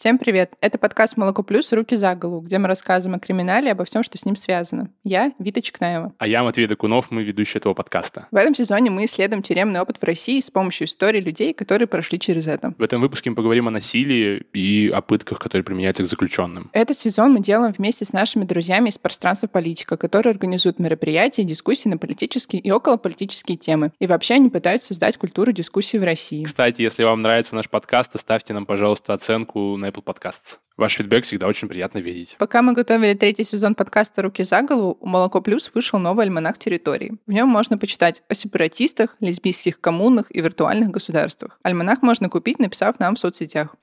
Всем привет! Это подкаст «Молоко плюс. Руки за голову», где мы рассказываем о криминале и обо всем, что с ним связано. Я Вита Чекнаева. А я Матвей Докунов, мы ведущие этого подкаста. В этом сезоне мы исследуем тюремный опыт в России с помощью истории людей, которые прошли через это. В этом выпуске мы поговорим о насилии и о пытках, которые применяются к заключенным. Этот сезон мы делаем вместе с нашими друзьями из пространства политика, которые организуют мероприятия и дискуссии на политические и околополитические темы. И вообще они пытаются создать культуру дискуссии в России. Кстати, если вам нравится наш подкаст, оставьте нам, пожалуйста, оценку на Apple Podcasts. Ваш фидбэк всегда очень приятно видеть. Пока мы готовили третий сезон подкаста «Руки за голову», у «Молоко плюс» вышел новый альманах территории. В нем можно почитать о сепаратистах, лесбийских коммунах и виртуальных государствах. Альманах можно купить, написав нам в соцсетях.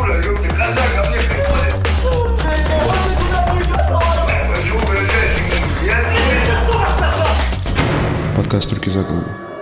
Ура, ёпта, когда ко мне Подкаст «Руки за голову».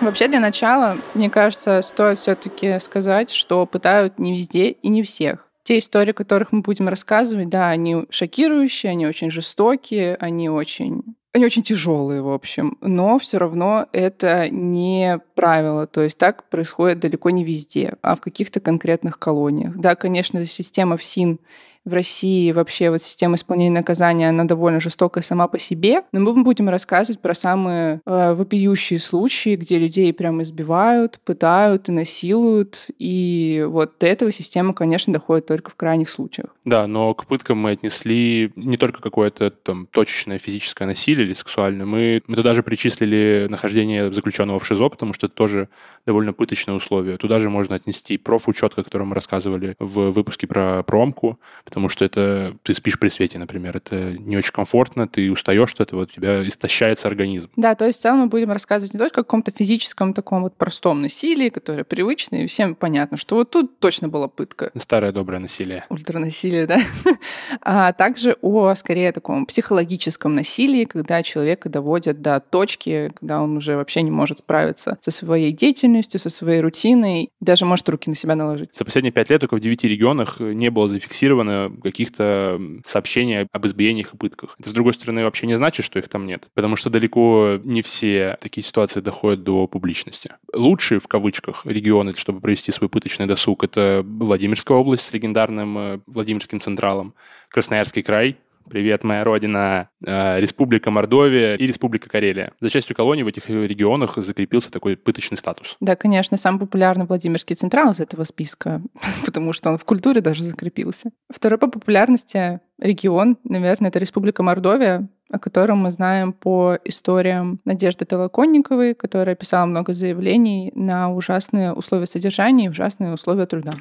Вообще, для начала, мне кажется, стоит все-таки сказать, что пытают не везде и не всех. Те истории, о которых мы будем рассказывать, да, они шокирующие, они очень жестокие, они очень они очень тяжелые, в общем, но все равно это не правило. То есть так происходит далеко не везде, а в каких-то конкретных колониях. Да, конечно, система ФСИН в России вообще вот система исполнения наказания, она довольно жестокая сама по себе, но мы будем рассказывать про самые э, вопиющие случаи, где людей прям избивают, пытают и насилуют, и вот до этого система, конечно, доходит только в крайних случаях. Да, но к пыткам мы отнесли не только какое-то там точечное физическое насилие или сексуальное, мы, мы туда же причислили нахождение заключенного в ШИЗО, потому что это тоже довольно пыточное условие. Туда же можно отнести профучет, о котором мы рассказывали в выпуске про промку, потому что это ты спишь при свете, например. Это не очень комфортно, ты устаешь от этого, у тебя истощается организм. Да, то есть в целом мы будем рассказывать не только о каком-то физическом таком вот простом насилии, которое привычное, и всем понятно, что вот тут точно была пытка. Старое доброе насилие. Ультранасилие, да. А также о, скорее, таком психологическом насилии, когда человека доводят до точки, когда он уже вообще не может справиться со своей деятельностью, со своей рутиной, даже может руки на себя наложить. За последние пять лет только в девяти регионах не было зафиксировано каких-то сообщений об избиениях и пытках. Это, с другой стороны, вообще не значит, что их там нет, потому что далеко не все такие ситуации доходят до публичности. Лучшие, в кавычках, регионы, чтобы провести свой пыточный досуг, это Владимирская область с легендарным э, Владимирским Централом, Красноярский край, Привет, моя родина, э, Республика Мордовия и Республика Карелия. За частью колоний в этих регионах закрепился такой пыточный статус. Да, конечно, самый популярный Владимирский Централ из этого списка, потому что он в культуре даже закрепился. Второй по популярности регион, наверное, это Республика Мордовия, о котором мы знаем по историям Надежды Толоконниковой, которая писала много заявлений на ужасные условия содержания и ужасные условия труда.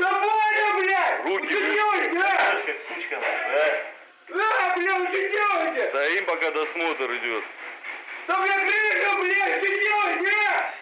Давай, блядь! Руки! Что делаете, а? А, блядь, вы что делаете? Стоим, пока досмотр идет. Да, блядь, крыша, блядь, что делаете?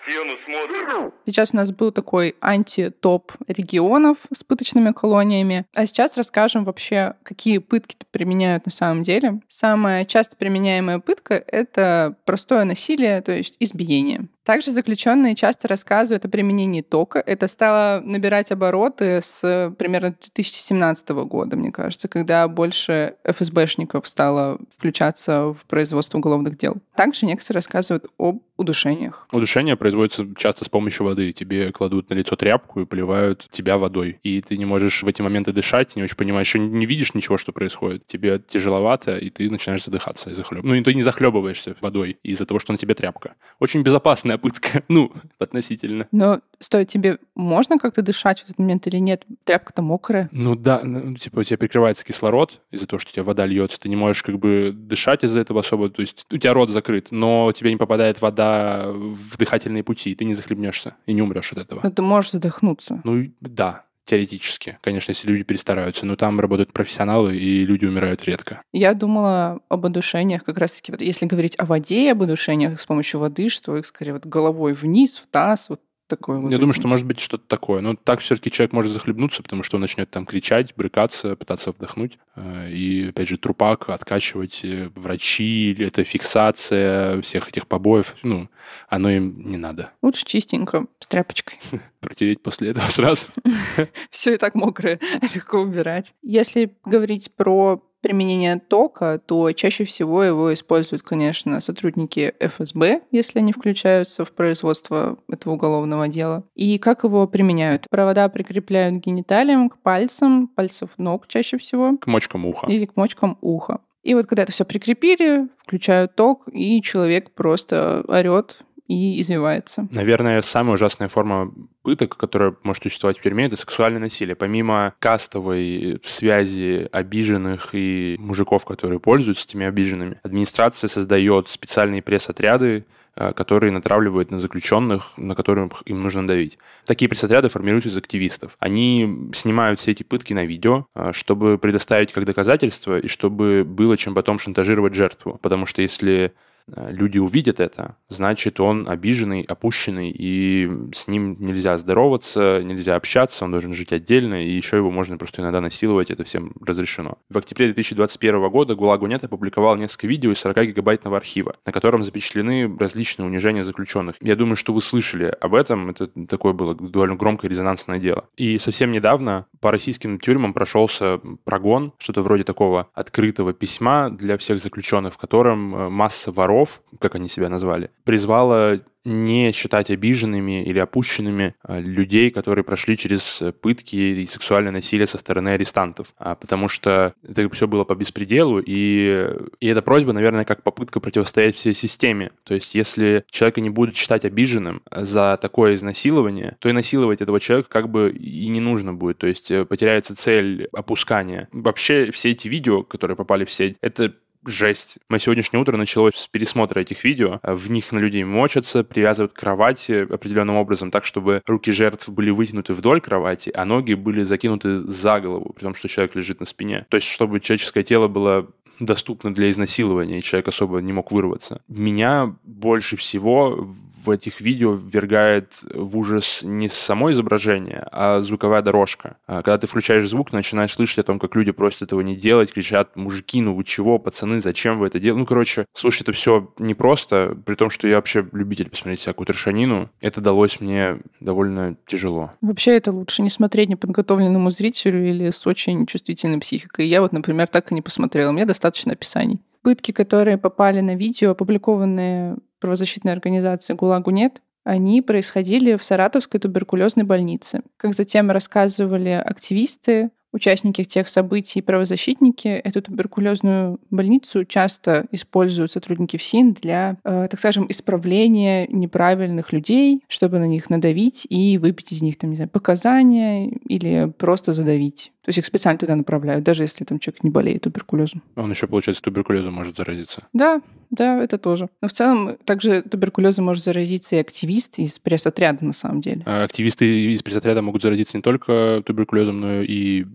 Стену смотрим. Сейчас у нас был такой анти-топ регионов с пыточными колониями. А сейчас расскажем вообще, какие пытки применяют на самом деле. Самая часто применяемая пытка — это простое насилие, то есть избиение. Также заключенные часто рассказывают о применении тока. Это стало набирать обороты с примерно 2017 года, мне кажется, когда больше ФСБшников стало включаться в производство уголовных дел. Также некоторые рассказывают об удушениях. Удушение производится часто с помощью воды. Тебе кладут на лицо тряпку и поливают тебя водой. И ты не можешь в эти моменты дышать, не очень понимаешь, что не видишь ничего, что происходит. Тебе тяжеловато, и ты начинаешь задыхаться и захлеб. Ну, и ты не захлебываешься водой из-за того, что на тебе тряпка. Очень безопасная пытка. Ну, относительно. Но стоит тебе можно как-то дышать в этот момент или нет? Тряпка-то мокрая. Ну да, ну, типа у тебя перекрывается кислород из-за того, что у тебя вода льется, ты не можешь как бы дышать из-за этого особо, то есть у тебя рот закрыт, но у тебя не попадает вода в дыхательные пути, и ты не захлебнешься и не умрешь от этого. Но ты можешь задохнуться. Ну да, теоретически, конечно, если люди перестараются, но там работают профессионалы, и люди умирают редко. Я думала об удушениях, как раз-таки, вот если говорить о воде и об удушениях с помощью воды, что их скорее вот головой вниз, в таз, вот такое вот. Я думаю, что может быть что-то такое. Но так все-таки человек может захлебнуться, потому что он начнет там кричать, брыкаться, пытаться вдохнуть. Э, И, опять же, трупак откачивать э, врачи, или это фиксация всех этих побоев. Ну, оно им не надо. Лучше чистенько, с тряпочкой. Протереть после этого сразу. Все и так мокрое, легко убирать. Если говорить про применения тока, то чаще всего его используют, конечно, сотрудники ФСБ, если они включаются в производство этого уголовного дела. И как его применяют? Провода прикрепляют к гениталиям, к пальцам, пальцев ног чаще всего. К мочкам уха. Или к мочкам уха. И вот когда это все прикрепили, включают ток, и человек просто орет и извивается. Наверное, самая ужасная форма пыток, которая может существовать в тюрьме, это сексуальное насилие. Помимо кастовой связи обиженных и мужиков, которые пользуются этими обиженными, администрация создает специальные пресс-отряды, э, которые натравливают на заключенных, на которых им нужно давить. Такие пресс-отряды формируются из активистов. Они снимают все эти пытки на видео, э, чтобы предоставить как доказательство и чтобы было чем потом шантажировать жертву. Потому что если люди увидят это, значит, он обиженный, опущенный, и с ним нельзя здороваться, нельзя общаться, он должен жить отдельно, и еще его можно просто иногда насиловать, это всем разрешено. В октябре 2021 года ГУЛАГ-УНЕТ опубликовал несколько видео из 40 гигабайтного архива, на котором запечатлены различные унижения заключенных. Я думаю, что вы слышали об этом, это такое было довольно громкое резонансное дело. И совсем недавно по российским тюрьмам прошелся прогон, что-то вроде такого открытого письма для всех заключенных, в котором э, масса воров воров, как они себя назвали, призвала не считать обиженными или опущенными а, людей, которые прошли через пытки и сексуальное насилие со стороны арестантов, а, потому что это все было по беспределу, и, и эта просьба, наверное, как попытка противостоять всей системе. То есть если человека не будут считать обиженным за такое изнасилование, то и насиловать этого человека как бы и не нужно будет. То есть э, потеряется цель опускания. Вообще все эти видео, которые попали в сеть, это жесть. Мое сегодняшнее утро началось с пересмотра этих видео. В них на людей мочатся, привязывают к кровати определенным образом так, чтобы руки жертв были вытянуты вдоль кровати, а ноги были закинуты за голову, при том, что человек лежит на спине. То есть, чтобы человеческое тело было доступно для изнасилования, и человек особо не мог вырваться. Меня больше всего в этих видео ввергает в ужас не само изображение, а звуковая дорожка. А когда ты включаешь звук, начинаешь слышать о том, как люди просят этого не делать, кричат, мужики, ну вы чего, пацаны, зачем вы это делаете? Ну, короче, слушать это все непросто, при том, что я вообще любитель посмотреть всякую трешанину. Это далось мне довольно тяжело. Вообще это лучше не смотреть неподготовленному зрителю или с очень чувствительной психикой. Я вот, например, так и не посмотрела. Мне достаточно описаний. Пытки, которые попали на видео, опубликованные правозащитной организации «ГУЛАГу нет», они происходили в Саратовской туберкулезной больнице. Как затем рассказывали активисты, участники тех событий и правозащитники эту туберкулезную больницу часто используют сотрудники ФСИН для, э, так скажем, исправления неправильных людей, чтобы на них надавить и выпить из них, там, не знаю, показания или просто задавить. То есть их специально туда направляют, даже если там человек не болеет туберкулезом. Он еще, получается, туберкулезом может заразиться. Да, да, это тоже. Но в целом также туберкулезом может заразиться и активист из пресс-отряда на самом деле. А активисты из пресс-отряда могут заразиться не только туберкулезом, но и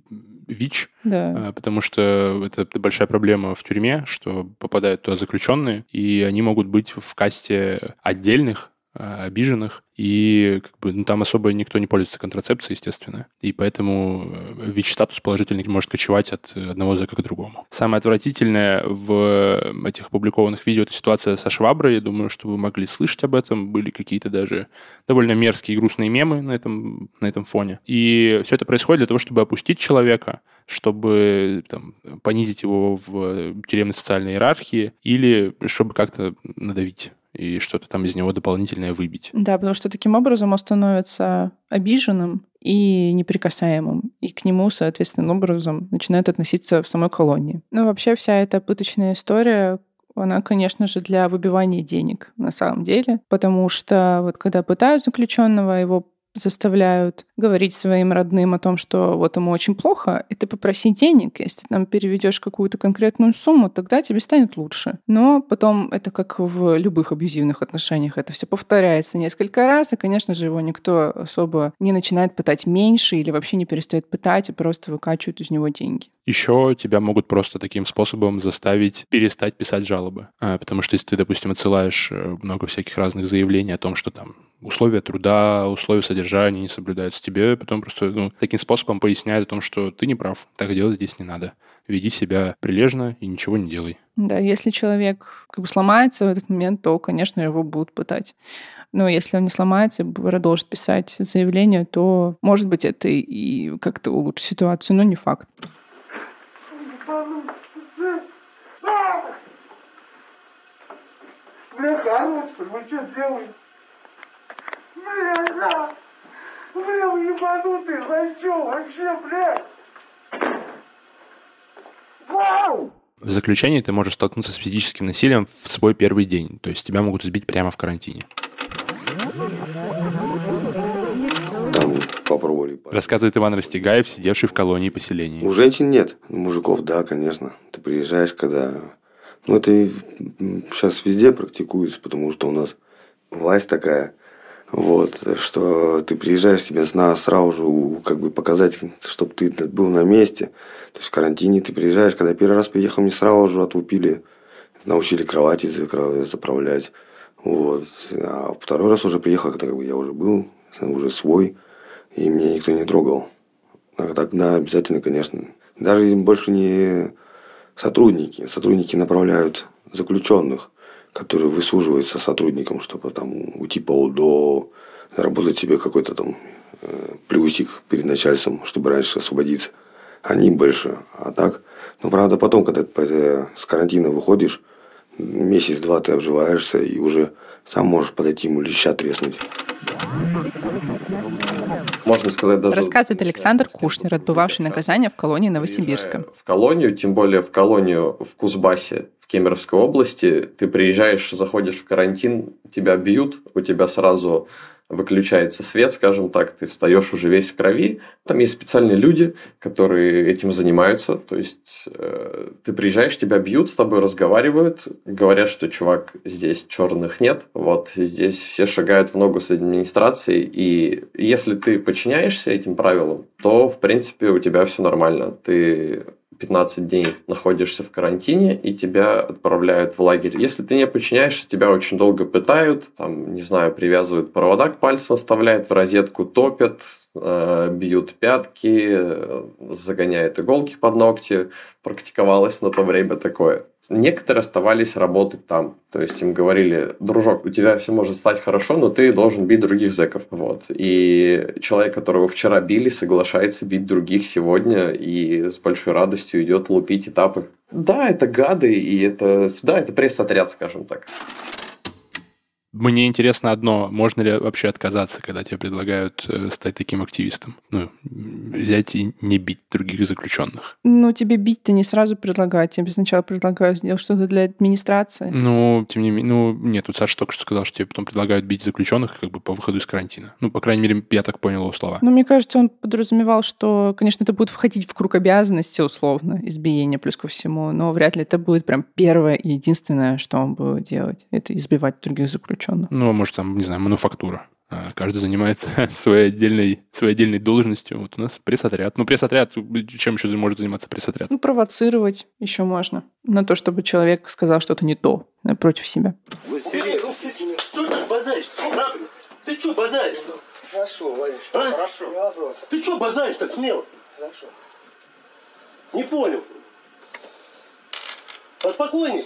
ВИЧ, да. А, потому что это большая проблема в тюрьме, что попадают туда заключенные, и они могут быть в касте отдельных обиженных, и как бы, ну, там особо никто не пользуется контрацепцией, естественно. И поэтому э, ВИЧ-статус положительный может кочевать от одного языка к другому. Самое отвратительное в этих опубликованных видео — это ситуация со шваброй. Я думаю, что вы могли слышать об этом. Были какие-то даже довольно мерзкие и грустные мемы на этом, на этом фоне. И все это происходит для того, чтобы опустить человека, чтобы там, понизить его в тюремной социальной иерархии или чтобы как-то надавить и что-то там из него дополнительное выбить. Да, потому что таким образом он становится обиженным и неприкасаемым, и к нему, соответственным образом, начинают относиться в самой колонии. Ну, вообще вся эта пыточная история, она, конечно же, для выбивания денег на самом деле, потому что вот когда пытают заключенного, его заставляют говорить своим родным о том, что вот ему очень плохо, и ты попроси денег. Если ты нам переведешь какую-то конкретную сумму, тогда тебе станет лучше. Но потом это как в любых абьюзивных отношениях, это все повторяется несколько раз, и, конечно же, его никто особо не начинает пытать меньше или вообще не перестает пытать, и просто выкачивают из него деньги. Еще тебя могут просто таким способом заставить перестать писать жалобы. А, потому что если ты, допустим, отсылаешь э, много всяких разных заявлений о том, что там условия труда, условия содержания не соблюдаются. Тебе потом просто ну, таким способом поясняют о том, что ты не прав, так делать здесь не надо. Веди себя прилежно и ничего не делай. Да, если человек как бы сломается в этот момент, то, конечно, его будут пытать. Но если он не сломается и продолжит писать заявление, то, может быть, это и как-то улучшит ситуацию, но не факт. Бля, короче, вы что делаете? Бля, да. Бля, за что вообще, блядь? Вау! В заключении ты можешь столкнуться с физическим насилием в свой первый день. То есть тебя могут избить прямо в карантине. Там попробовали. Рассказывает Иван Растегаев, сидевший в колонии поселений. У женщин нет. У мужиков, да, конечно. Ты приезжаешь, когда... Ну, это сейчас везде практикуется, потому что у нас власть такая, вот, что ты приезжаешь, тебе сразу же как бы показать, чтобы ты был на месте. То есть в карантине ты приезжаешь, когда первый раз приехал, мне сразу же отлупили, научили кровати заправлять. Вот. А второй раз уже приехал, когда я уже был, уже свой, и меня никто не трогал. А тогда обязательно, конечно. Даже больше не сотрудники. Сотрудники направляют заключенных, которые выслуживаются сотрудникам, чтобы там уйти по УДО, заработать себе какой-то там э, плюсик перед начальством, чтобы раньше освободиться. Они больше. А так, ну, правда, потом, когда ты с карантина выходишь, месяц-два ты обживаешься и уже сам можешь подойти ему леща треснуть. Можно сказать даже... Рассказывает Александр Кушнер, отбывавший наказание в колонии Новосибирска. В колонию, тем более в колонию в Кузбассе, Кемеровской области, ты приезжаешь, заходишь в карантин, тебя бьют, у тебя сразу выключается свет, скажем так, ты встаешь уже весь в крови. Там есть специальные люди, которые этим занимаются. То есть э, ты приезжаешь, тебя бьют, с тобой разговаривают, говорят, что чувак, здесь черных нет, вот здесь все шагают в ногу с администрацией, и если ты подчиняешься этим правилам, то в принципе у тебя все нормально. Ты 15 дней находишься в карантине и тебя отправляют в лагерь. Если ты не подчиняешься, тебя очень долго пытают, там, не знаю, привязывают провода к пальцам, вставляют в розетку, топят, э, бьют пятки, э, загоняют иголки под ногти. Практиковалось на то время такое. Некоторые оставались работать там. То есть им говорили, дружок, у тебя все может стать хорошо, но ты должен бить других зэков. Вот. И человек, которого вчера били, соглашается бить других сегодня и с большой радостью идет лупить этапы. Да, это гады, и это, да, это пресс-отряд, скажем так. Мне интересно одно, можно ли вообще отказаться, когда тебе предлагают э, стать таким активистом? Ну, взять и не бить других заключенных. Ну, тебе бить-то не сразу предлагают, тебе сначала предлагают сделать что-то для администрации. Ну, тем не менее, ну, нет, тут Саша только что сказал, что тебе потом предлагают бить заключенных как бы по выходу из карантина. Ну, по крайней мере, я так понял его слова. Ну, мне кажется, он подразумевал, что, конечно, это будет входить в круг обязанностей, условно, избиение плюс ко всему, но вряд ли это будет прям первое и единственное, что он будет делать. Это избивать других заключенных. Ну, может, там, не знаю, мануфактура. А, каждый занимается своей отдельной, своей отдельной должностью. Вот у нас пресс-отряд. Ну, пресс-отряд, чем еще может заниматься пресс-отряд? Ну, провоцировать еще можно. На то, чтобы человек сказал что-то не то э, против себя. Что ты базаришь? Ты что базаришь? Хорошо, Ваня, А? хорошо. Ты что базаришь так смело? Хорошо. Не понял. Поспокойней.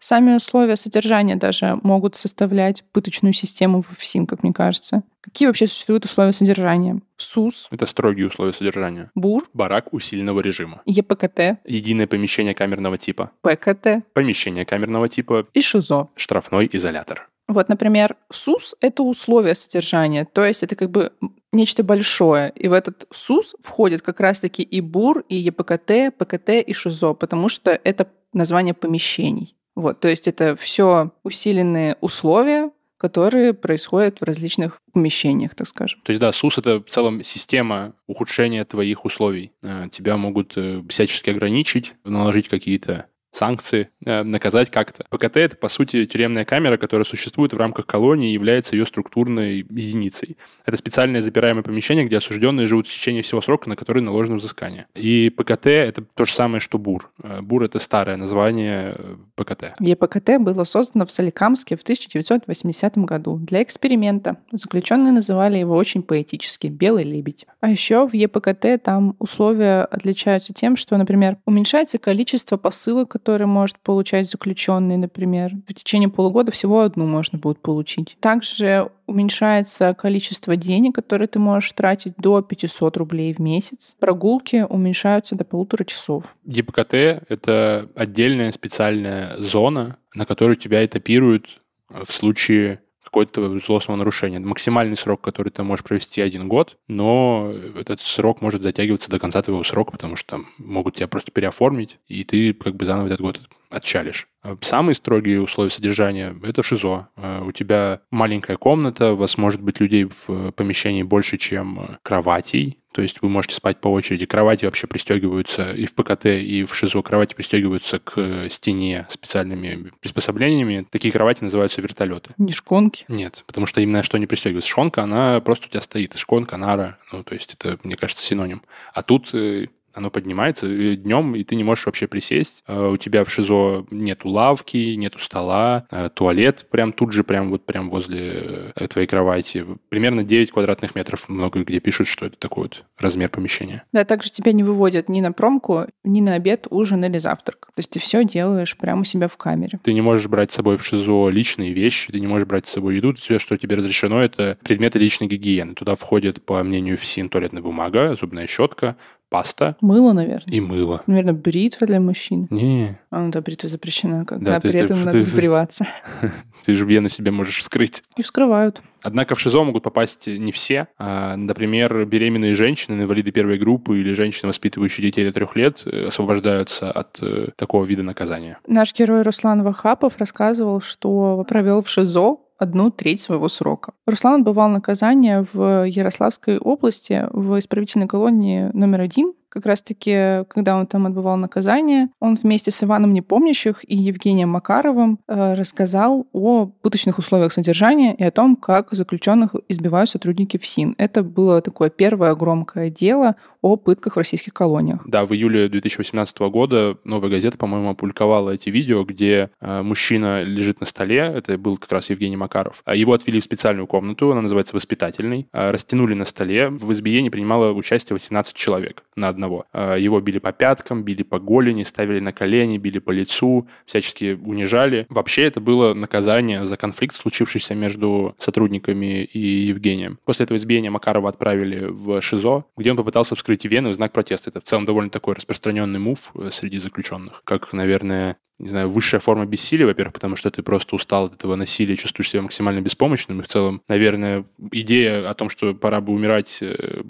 Сами условия содержания даже могут составлять пыточную систему в ФСИН, как мне кажется. Какие вообще существуют условия содержания? СУС, Это строгие условия содержания. БУР, Барак усиленного режима. ЕПКТ, Единое помещение камерного типа. ПКТ Помещение камерного типа. и ШИЗО. Штрафной изолятор. Вот, например, СУС — это условия содержания, то есть это как бы нечто большое. И в этот СУС входит как раз-таки и БУР, и ЕПКТ, ПКТ и ШИЗО, потому что это название помещений. Вот, то есть это все усиленные условия, которые происходят в различных помещениях, так скажем. То есть, да, СУС — это в целом система ухудшения твоих условий. Э, Тебя могут э, всячески ограничить, наложить какие-то санкции, э, наказать как-то. ПКТ — это, по сути, тюремная камера, которая существует в рамках колонии и является ее структурной единицей. Это специальное запираемое помещение, где осужденные живут в течение всего срока, на который наложено взыскание. И ПКТ — это то же самое, что БУР. Э, БУР — это старое название э, ПКТ. ЕПКТ было создано в Соликамске в 1980 году для эксперимента. Заключенные называли его очень поэтически «белый лебедь». А еще в ЕПКТ там условия отличаются тем, что, например, уменьшается количество посылок, которые может получать заключенный, например. В течение полугода всего одну можно будет получить. Также уменьшается количество денег, которые ты можешь тратить до 500 рублей в месяц. Прогулки уменьшаются до полутора часов. ДПКТ — это отдельная специальная зона, на которую тебя этапируют в случае какое-то злостного нарушения. Максимальный срок, который ты можешь провести, один год, но этот срок может затягиваться до конца твоего срока, потому что там могут тебя просто переоформить, и ты как бы заново этот год отчалишь. А Самые строгие условия содержания – это ШИЗО. А, У тебя маленькая комната, у вас может быть людей в помещении больше, чем кроватей, то есть вы можете спать по очереди. Кровати вообще пристегиваются и в ПКТ, и в ШИЗО. Кровати пристегиваются к стене специальными приспособлениями. Такие кровати называются вертолеты. Не шконки. Нет, потому что именно что не пристегивается. Шконка, она просто у тебя стоит. Шконка, нара. Ну, то есть это, мне кажется, синоним. А тут э, оно поднимается днем, и ты не можешь вообще присесть. А У тебя в ШИЗО нету лавки, нету стола, а туалет прям тут же, прям вот прям возле э, твоей кровати. Примерно 9 квадратных метров. Много где пишут, что это такой вот размер помещения. Да, также тебя не выводят ни на промку, ни на обед, ужин или завтрак. То есть ты все делаешь прямо у себя в камере. Ты не можешь брать с собой в ШИЗО личные вещи, ты не можешь брать с собой еду. Все, что тебе разрешено, это предметы личной гигиены. Туда входит, по мнению ФСИН, туалетная бумага, зубная щетка, паста Мыло, наверное. и мыло. Наверное, бритва для мужчин. Не, А, ну да, бритва запрещена, когда Да, при есть этом ты- надо ты- сбриваться. ты же вены себе можешь вскрыть. И вскрывают. Однако в ШИЗО могут попасть не все. А, Например, беременные женщины, инвалиды первой группы или женщины, воспитывающие детей до трех лет, э, освобождаются от э, такого вида наказания. Наш герой Руслан Вахапов рассказывал, что провел в ШИЗО одну треть своего срока. Руслан отбывал наказание в Ярославской области в исправительной колонии номер один. Как раз-таки, когда он там отбывал наказание, он вместе с Иваном Непомнящих и Евгением Макаровым э, рассказал о пыточных условиях содержания и о том, как заключенных избивают сотрудники ФСИН. Это было такое первое громкое дело о пытках в российских колониях. Да, в июле 2018 года «Новая газета», по-моему, опубликовала эти видео, где э, мужчина лежит на столе, это был как раз Евгений Макаров. А Его отвели в специальную комнату, она называется «Воспитательной», а, растянули на столе. В избиении принимало участие 18 человек на одного. А, Его били по пяткам, били по голени, ставили на колени, били по лицу, всячески унижали. Вообще это было наказание за конфликт, случившийся между сотрудниками и Евгением. После этого избиения Макарова отправили в ШИЗО, где он попытался вскрыть вены в знак протеста. Это в целом довольно такой распространенный мув э, среди заключенных. Как, наверное, не знаю, высшая форма бессилия, во-первых, потому что ты просто устал от этого насилия, чувствуешь себя максимально беспомощным, и в целом, наверное, идея о том, что пора бы умирать, э,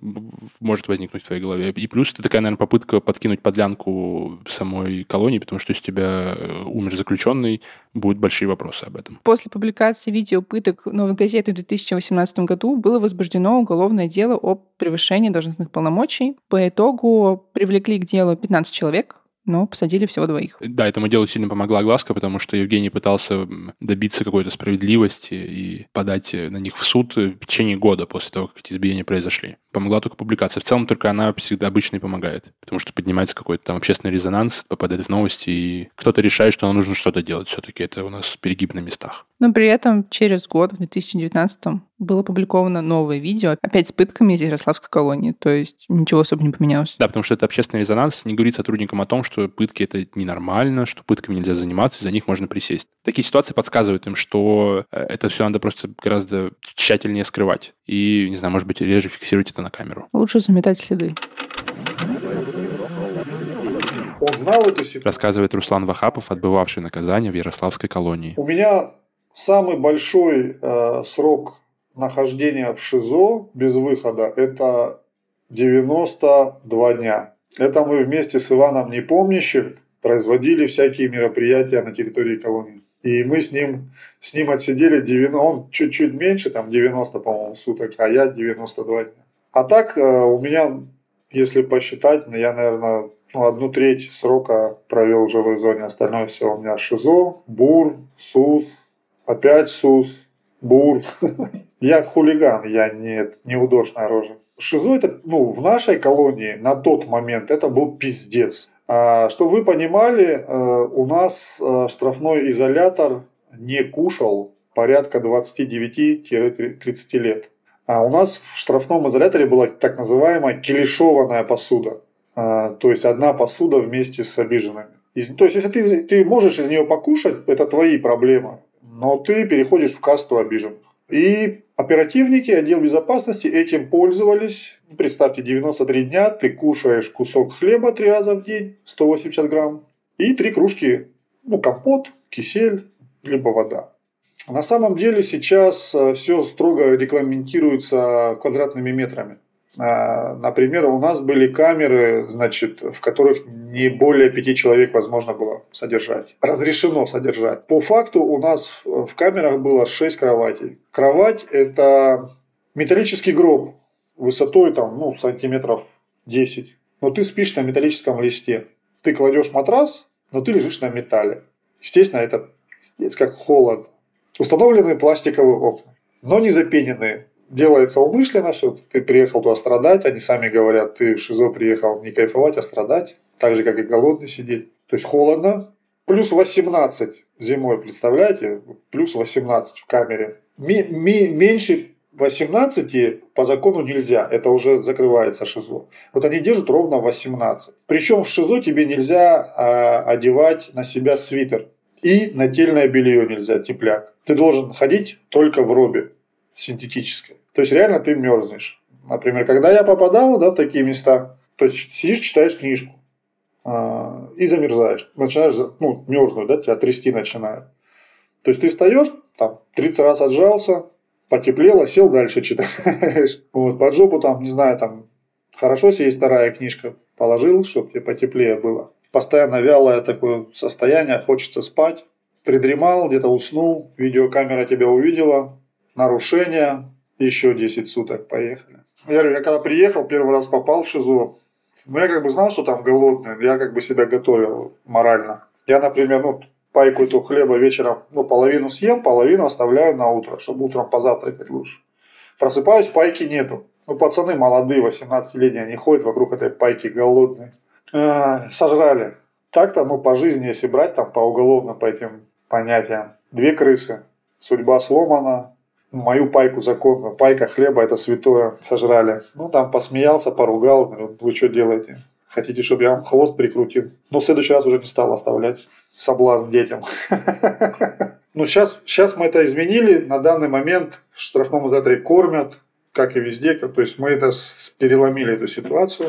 может возникнуть в твоей голове. И плюс это такая, наверное, попытка подкинуть подлянку самой колонии, потому что если тебя э, умер заключенный, будут большие вопросы об этом. После публикации видео пыток «Новой газеты» в 2018 году было возбуждено уголовное дело о превышении должностных полномочий. По итогу привлекли к делу 15 человек, но посадили всего двоих. Да, этому делу сильно помогла огласка, потому что Евгений пытался добиться какой-то справедливости и подать э, на них в суд в течение года после того, как эти избиения произошли. Помогла только публикация. В целом только она всегда обычно и помогает, потому что поднимается какой-то там общественный резонанс, попадает в новости, и кто-то решает, что нам нужно что-то делать. Все-таки это у нас перегиб на местах. Но при этом через год, в 2019 было опубликовано новое видео, опять с пытками из Ярославской колонии. То есть ничего особо не поменялось. Да, потому что это общественный резонанс, не говорит сотрудникам о том, что пытки это ненормально, что пытками нельзя заниматься, за них можно присесть. Такие ситуации подсказывают им, что э, это все надо просто гораздо тщательнее скрывать. И, не знаю, может быть, реже фиксировать это на камеру. Лучше заметать следы. Он знал эту ситуацию. Рассказывает Руслан Вахапов, отбывавший наказание в Ярославской колонии. У меня самый большой э, срок нахождения в ШИЗО без выхода – это 92 дня. Это мы вместе с Иваном Непомнящим производили всякие мероприятия на территории колонии. И мы с ним, с ним отсидели 90, он чуть-чуть меньше, там 90, по-моему, суток, а я 92 дня. А так э, у меня, если посчитать, ну, я, наверное, ну, одну треть срока провел в жилой зоне, остальное все у меня ШИЗО, БУР, СУС, опять СУС, БУР. Я хулиган, я не неудошная рожа. ШИЗО это, ну, в нашей колонии на тот момент это был пиздец. А, Чтобы вы понимали, э, у нас э, штрафной изолятор не кушал порядка 29-30 лет. А у нас в штрафном изоляторе была так называемая килишованная посуда. А, То есть одна посуда вместе с обиженными. И- То есть если ты, ты можешь из нее покушать, это твои проблемы. Но ты переходишь в касту обиженных. И оперативники, отдел безопасности этим пользовались. Представьте, 93 дня ты кушаешь кусок хлеба три раза в день, 180 грамм, и три кружки, ну, компот, кисель, либо вода. На самом деле сейчас все строго регламентируется квадратными метрами. А, Например, у нас были камеры, значит, в которых не более пяти человек возможно было содержать. Разрешено содержать. По факту у нас в камерах было 6 кроватей. Кровать – это металлический гроб высотой там, ну, сантиметров 10. Но ты спишь на металлическом листе. Ты кладешь матрас, но ты лежишь на металле. Естественно, это как холод. Установлены пластиковые окна, но не запененные делается умышленно все. Ты приехал туда страдать, они сами говорят, ты в ШИЗО приехал не кайфовать, а страдать. Так же, как и голодный сидеть. То есть холодно. Плюс 18 зимой, представляете? Плюс 18 в камере. Ми- ми- меньше 18 по закону нельзя, это уже закрывается ШИЗО. Вот они держат ровно 18. Причем в ШИЗО тебе нельзя а, одевать на себя свитер. И нательное белье нельзя, тепляк. Ты должен ходить только в робе синтетической. То есть реально ты мерзнешь. Например, когда я попадал да, в такие места, то есть сидишь, читаешь книжку э, и замерзаешь. Начинаешь ну, мерзнуть, да, тебя трясти начинает. То есть ты встаешь, там, 30 раз отжался, потеплело, сел дальше читаешь. Вот, под жопу там, не знаю, там, хорошо, есть вторая книжка, положил, чтобы тебе потеплее было. Постоянно вялое такое состояние, хочется спать. Придремал, где-то уснул, видеокамера тебя увидела, нарушение, еще 10 суток, поехали. Я говорю, я когда приехал, первый раз попал в ШИЗО, ну, я как бы знал, что там голодный, я как бы себя готовил морально. Я, например, ну, пайку эту хлеба вечером, ну, половину съем, половину оставляю на утро, чтобы утром позавтракать лучше. Просыпаюсь, пайки нету. Ну, пацаны молодые, 18-летние, они ходят вокруг этой пайки голодные. Э, сожрали. Так-то, ну, по жизни, если брать там по уголовным, по этим понятиям. Две крысы. Судьба сломана, мою пайку законную, пайка хлеба это святое, сожрали. Ну, там посмеялся, поругал, говорю, вы что делаете? Хотите, чтобы я вам хвост прикрутил? Но в следующий раз уже не стал оставлять соблазн детям. Ну, сейчас, сейчас мы это изменили. На данный момент в штрафном изоляторе кормят, как и везде. То есть мы это переломили, эту ситуацию.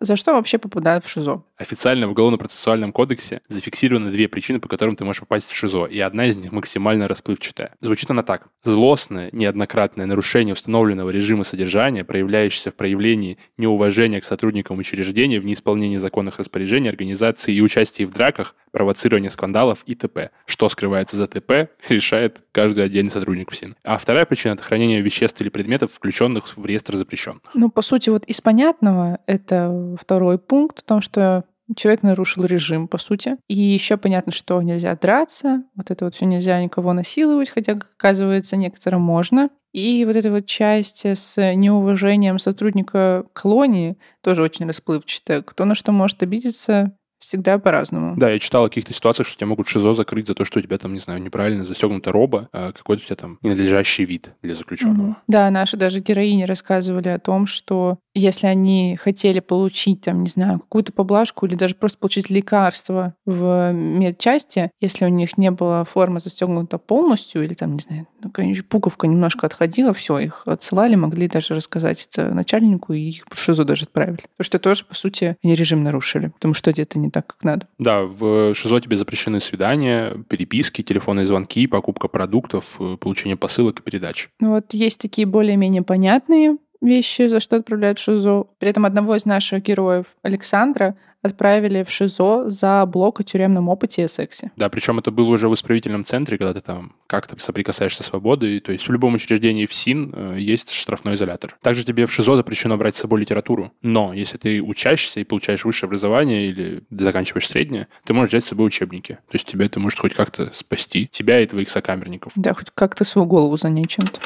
За что вообще попадают в ШИЗО? Официально в Уголовно-процессуальном кодексе зафиксированы две причины, по которым ты можешь попасть в ШИЗО, и одна из них максимально расплывчатая. Звучит она так. Злостное, неоднократное нарушение установленного режима содержания, проявляющееся в проявлении неуважения к сотрудникам учреждения в неисполнении законных распоряжений, организации и участии в драках, провоцирование скандалов и т.п. Что скрывается за т.п., решает каждый отдельный сотрудник ФСИН. А вторая причина – это хранение веществ или предметов, включенных в реестр запрещенных. Ну, по сути, вот из понятного это второй пункт, о том, что человек нарушил режим, по сути. И еще понятно, что нельзя драться, вот это вот все нельзя никого насиловать, хотя, оказывается, некоторым можно. И вот эта вот часть с неуважением сотрудника колонии тоже очень расплывчатая. Кто на что может обидеться, Всегда по-разному. Да, я читал о каких-то ситуациях, что тебя могут ШИЗО закрыть за то, что у тебя там, не знаю, неправильно застегнута роба, а какой-то у тебя там ненадлежащий вид для заключенного. Угу. Да, наши даже героини рассказывали о том, что если они хотели получить, там, не знаю, какую-то поблажку или даже просто получить лекарство в медчасти, если у них не была форма застегнута полностью, или там, не знаю, ну, конечно, пуговка немножко отходила, все, их отсылали, могли даже рассказать это начальнику, и их в ШИЗО даже отправили. Потому что тоже, по сути, они режим нарушили, потому что это не так, как надо. Да, в ШИЗО тебе запрещены свидания, переписки, телефонные звонки, покупка продуктов, э, получение посылок и передач. Ну вот есть такие более-менее понятные вещи, за что отправляют в ШИЗО. При этом одного из наших героев, Александра, отправили в ШИЗО за блок о тюремном опыте и сексе. Да, причем это было уже в исправительном центре, когда ты там как-то соприкасаешься с свободой. То есть в любом учреждении в СИН э, есть штрафной изолятор. Также тебе в ШИЗО запрещено брать с собой литературу. Но если ты учащийся и получаешь высшее образование или заканчиваешь среднее, ты можешь взять с собой учебники. То есть тебе это может хоть как-то спасти тебя и твоих сокамерников. Да, хоть как-то свою голову занять чем-то.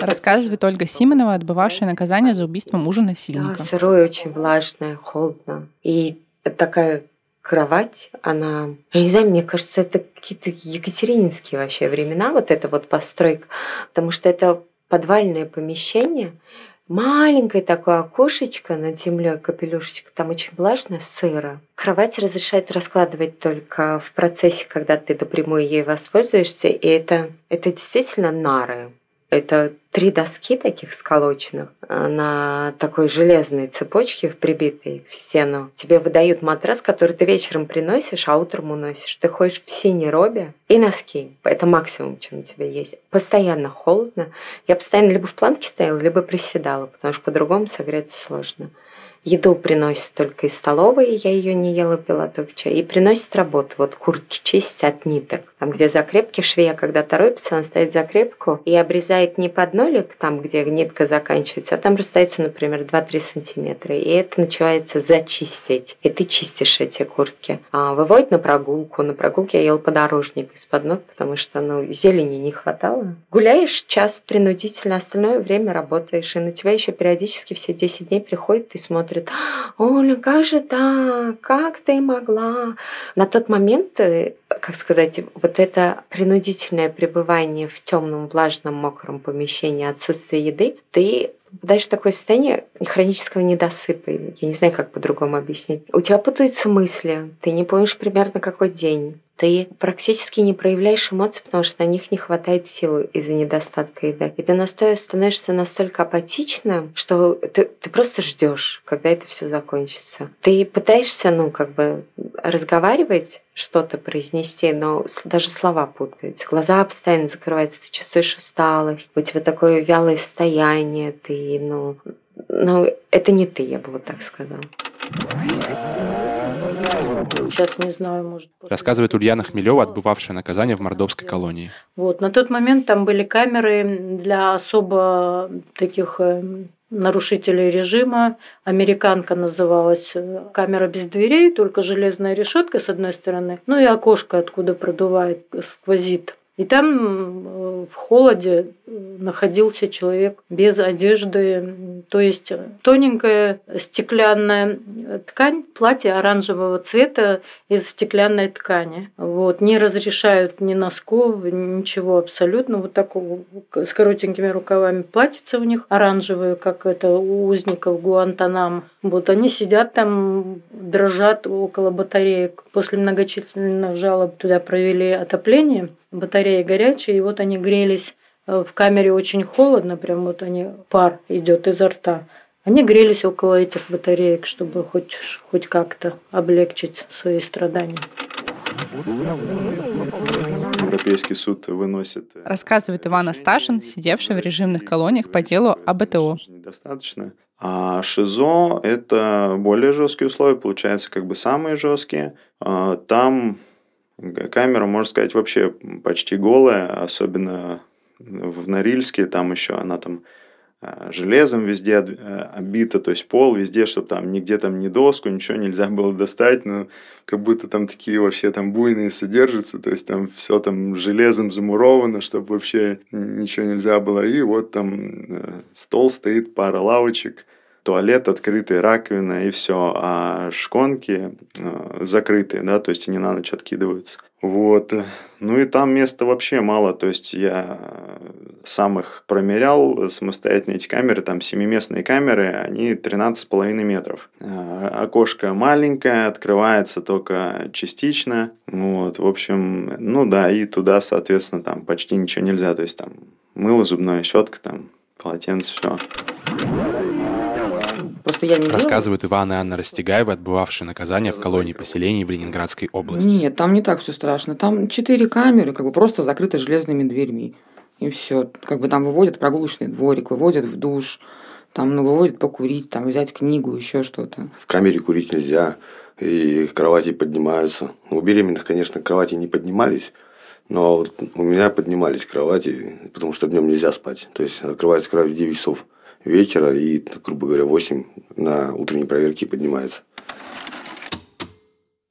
Рассказывает Ольга Симонова, отбывавшая наказание за убийство мужа насильника. Сырое, очень влажное, холодно. И такая кровать, она, я не знаю, мне кажется, это какие-то екатерининские вообще времена, вот эта вот постройка, потому что это подвальное помещение, маленькое такое окошечко над землей, капелюшечка, там очень влажно, сыро. Кровать разрешает раскладывать только в процессе, когда ты напрямую ей воспользуешься, и это, это действительно нары. Это три доски таких сколоченных э, на такой железной цепочке, прибитой в стену. Тебе выдают матрас, который ты вечером приносишь, а утром уносишь. Ты ходишь в синей робе и носки. Это максимум, чем у тебя есть. Постоянно холодно. Я постоянно либо в планке стояла, либо приседала, потому что по-другому согреться сложно. Еду приносит только из столовой, я ее не ела, пила только чай. И приносит работу. Вот куртки чистить от ниток. Там, где закрепки швея, когда торопится, она ставит закрепку и обрезает не под нолик, там, где нитка заканчивается, а там расстается, например, 2-3 сантиметра. И это начинается зачистить. И ты чистишь эти куртки. А выводит на прогулку. На прогулке я ела подорожник из-под ног, потому что ну, зелени не хватало. Гуляешь час принудительно, остальное время работаешь. И на тебя еще периодически все 10 дней приходит и смотрит смотрит, Оля, как же так, как ты могла? На тот момент, э, как сказать, вот это принудительное пребывание в темном, влажном, мокром помещении, отсутствие еды, ты попадаешь в такое состояние хронического недосыпа. Я не знаю, как по-другому объяснить. У тебя путаются мысли, ты не помнишь примерно какой день ты практически не проявляешь эмоций, потому что на них не хватает силы из-за недостатка еды. И ты настолько становишься настолько апатичным, что ты, ты просто ждешь, когда это все закончится. Ты пытаешься, ну, как бы разговаривать, что-то произнести, но даже слова путаются. Глаза постоянно закрываются, ты чувствуешь усталость, у тебя такое вялое состояние, ты, ну, ну, это не ты, я бы вот так сказала. Сейчас не знаю, может. Рассказывает Ульяна Хмелева, отбывавшая наказание в мордовской колонии. Вот, на тот момент там были камеры для особо таких э, нарушителей режима. Американка называлась э, камера без дверей, только железная решетка с одной стороны, ну и окошко, откуда продувает, сквозит и там э, в холоде э, находился человек без одежды, то есть тоненькая стеклянная ткань, платье оранжевого цвета из стеклянной ткани. Вот, не разрешают ни носков, ничего абсолютно. Вот такого с коротенькими рукавами платьица у них оранжевые, как это у узников Гуантанам. Вот они сидят там, дрожат около батареек. После многочисленных жалоб туда провели отопление батарея горячая, и вот они грелись э, в камере очень холодно, прям вот они, пар идет изо рта. Они грелись около этих батареек, чтобы хоть, хоть как-то облегчить свои страдания. Европейский суд выносит... Э, Рассказывает Иван Асташин, сидевший в режимных колониях по делу об АТО. Недостаточно. А ШИЗО – это более жесткие условия, получается, как бы самые жесткие. А там Камера, можно сказать, вообще почти голая, особенно в Норильске, там еще она там а, железом везде обита, то есть пол везде, чтобы там нигде там ни доску, ничего нельзя было достать, но как будто там такие вообще там буйные содержатся, то есть там все там железом замуровано, чтобы вообще ничего нельзя было. И вот там э, стол стоит, пара лавочек, туалет открытый, раковина и все, а шконки э, закрытые, да, то есть они на ночь откидываются. Вот. Ну и там места вообще мало, то есть я сам их промерял, самостоятельно эти камеры, там семиместные камеры, они 13,5 метров. Э, окошко маленькое, открывается только частично, вот, в общем, ну да, и туда, соответственно, там почти ничего нельзя, то есть там мыло, зубная щетка, там полотенце, все. Просто я не Рассказывает Иван и Анна Растегаева, отбывавшие наказание в колонии поселений в Ленинградской области. Нет, там не так все страшно. Там четыре камеры, как бы просто закрыты железными дверьми. И все. Как бы там выводят прогулочный дворик, выводят в душ, там, ну, выводят покурить, там, взять книгу, еще что-то. В камере курить нельзя, и кровати поднимаются. У беременных, конечно, кровати не поднимались, но вот у меня поднимались кровати, потому что днем нельзя спать. То есть открывается кровать в 9 часов вечера и, грубо говоря, 8 на утренней проверке поднимается.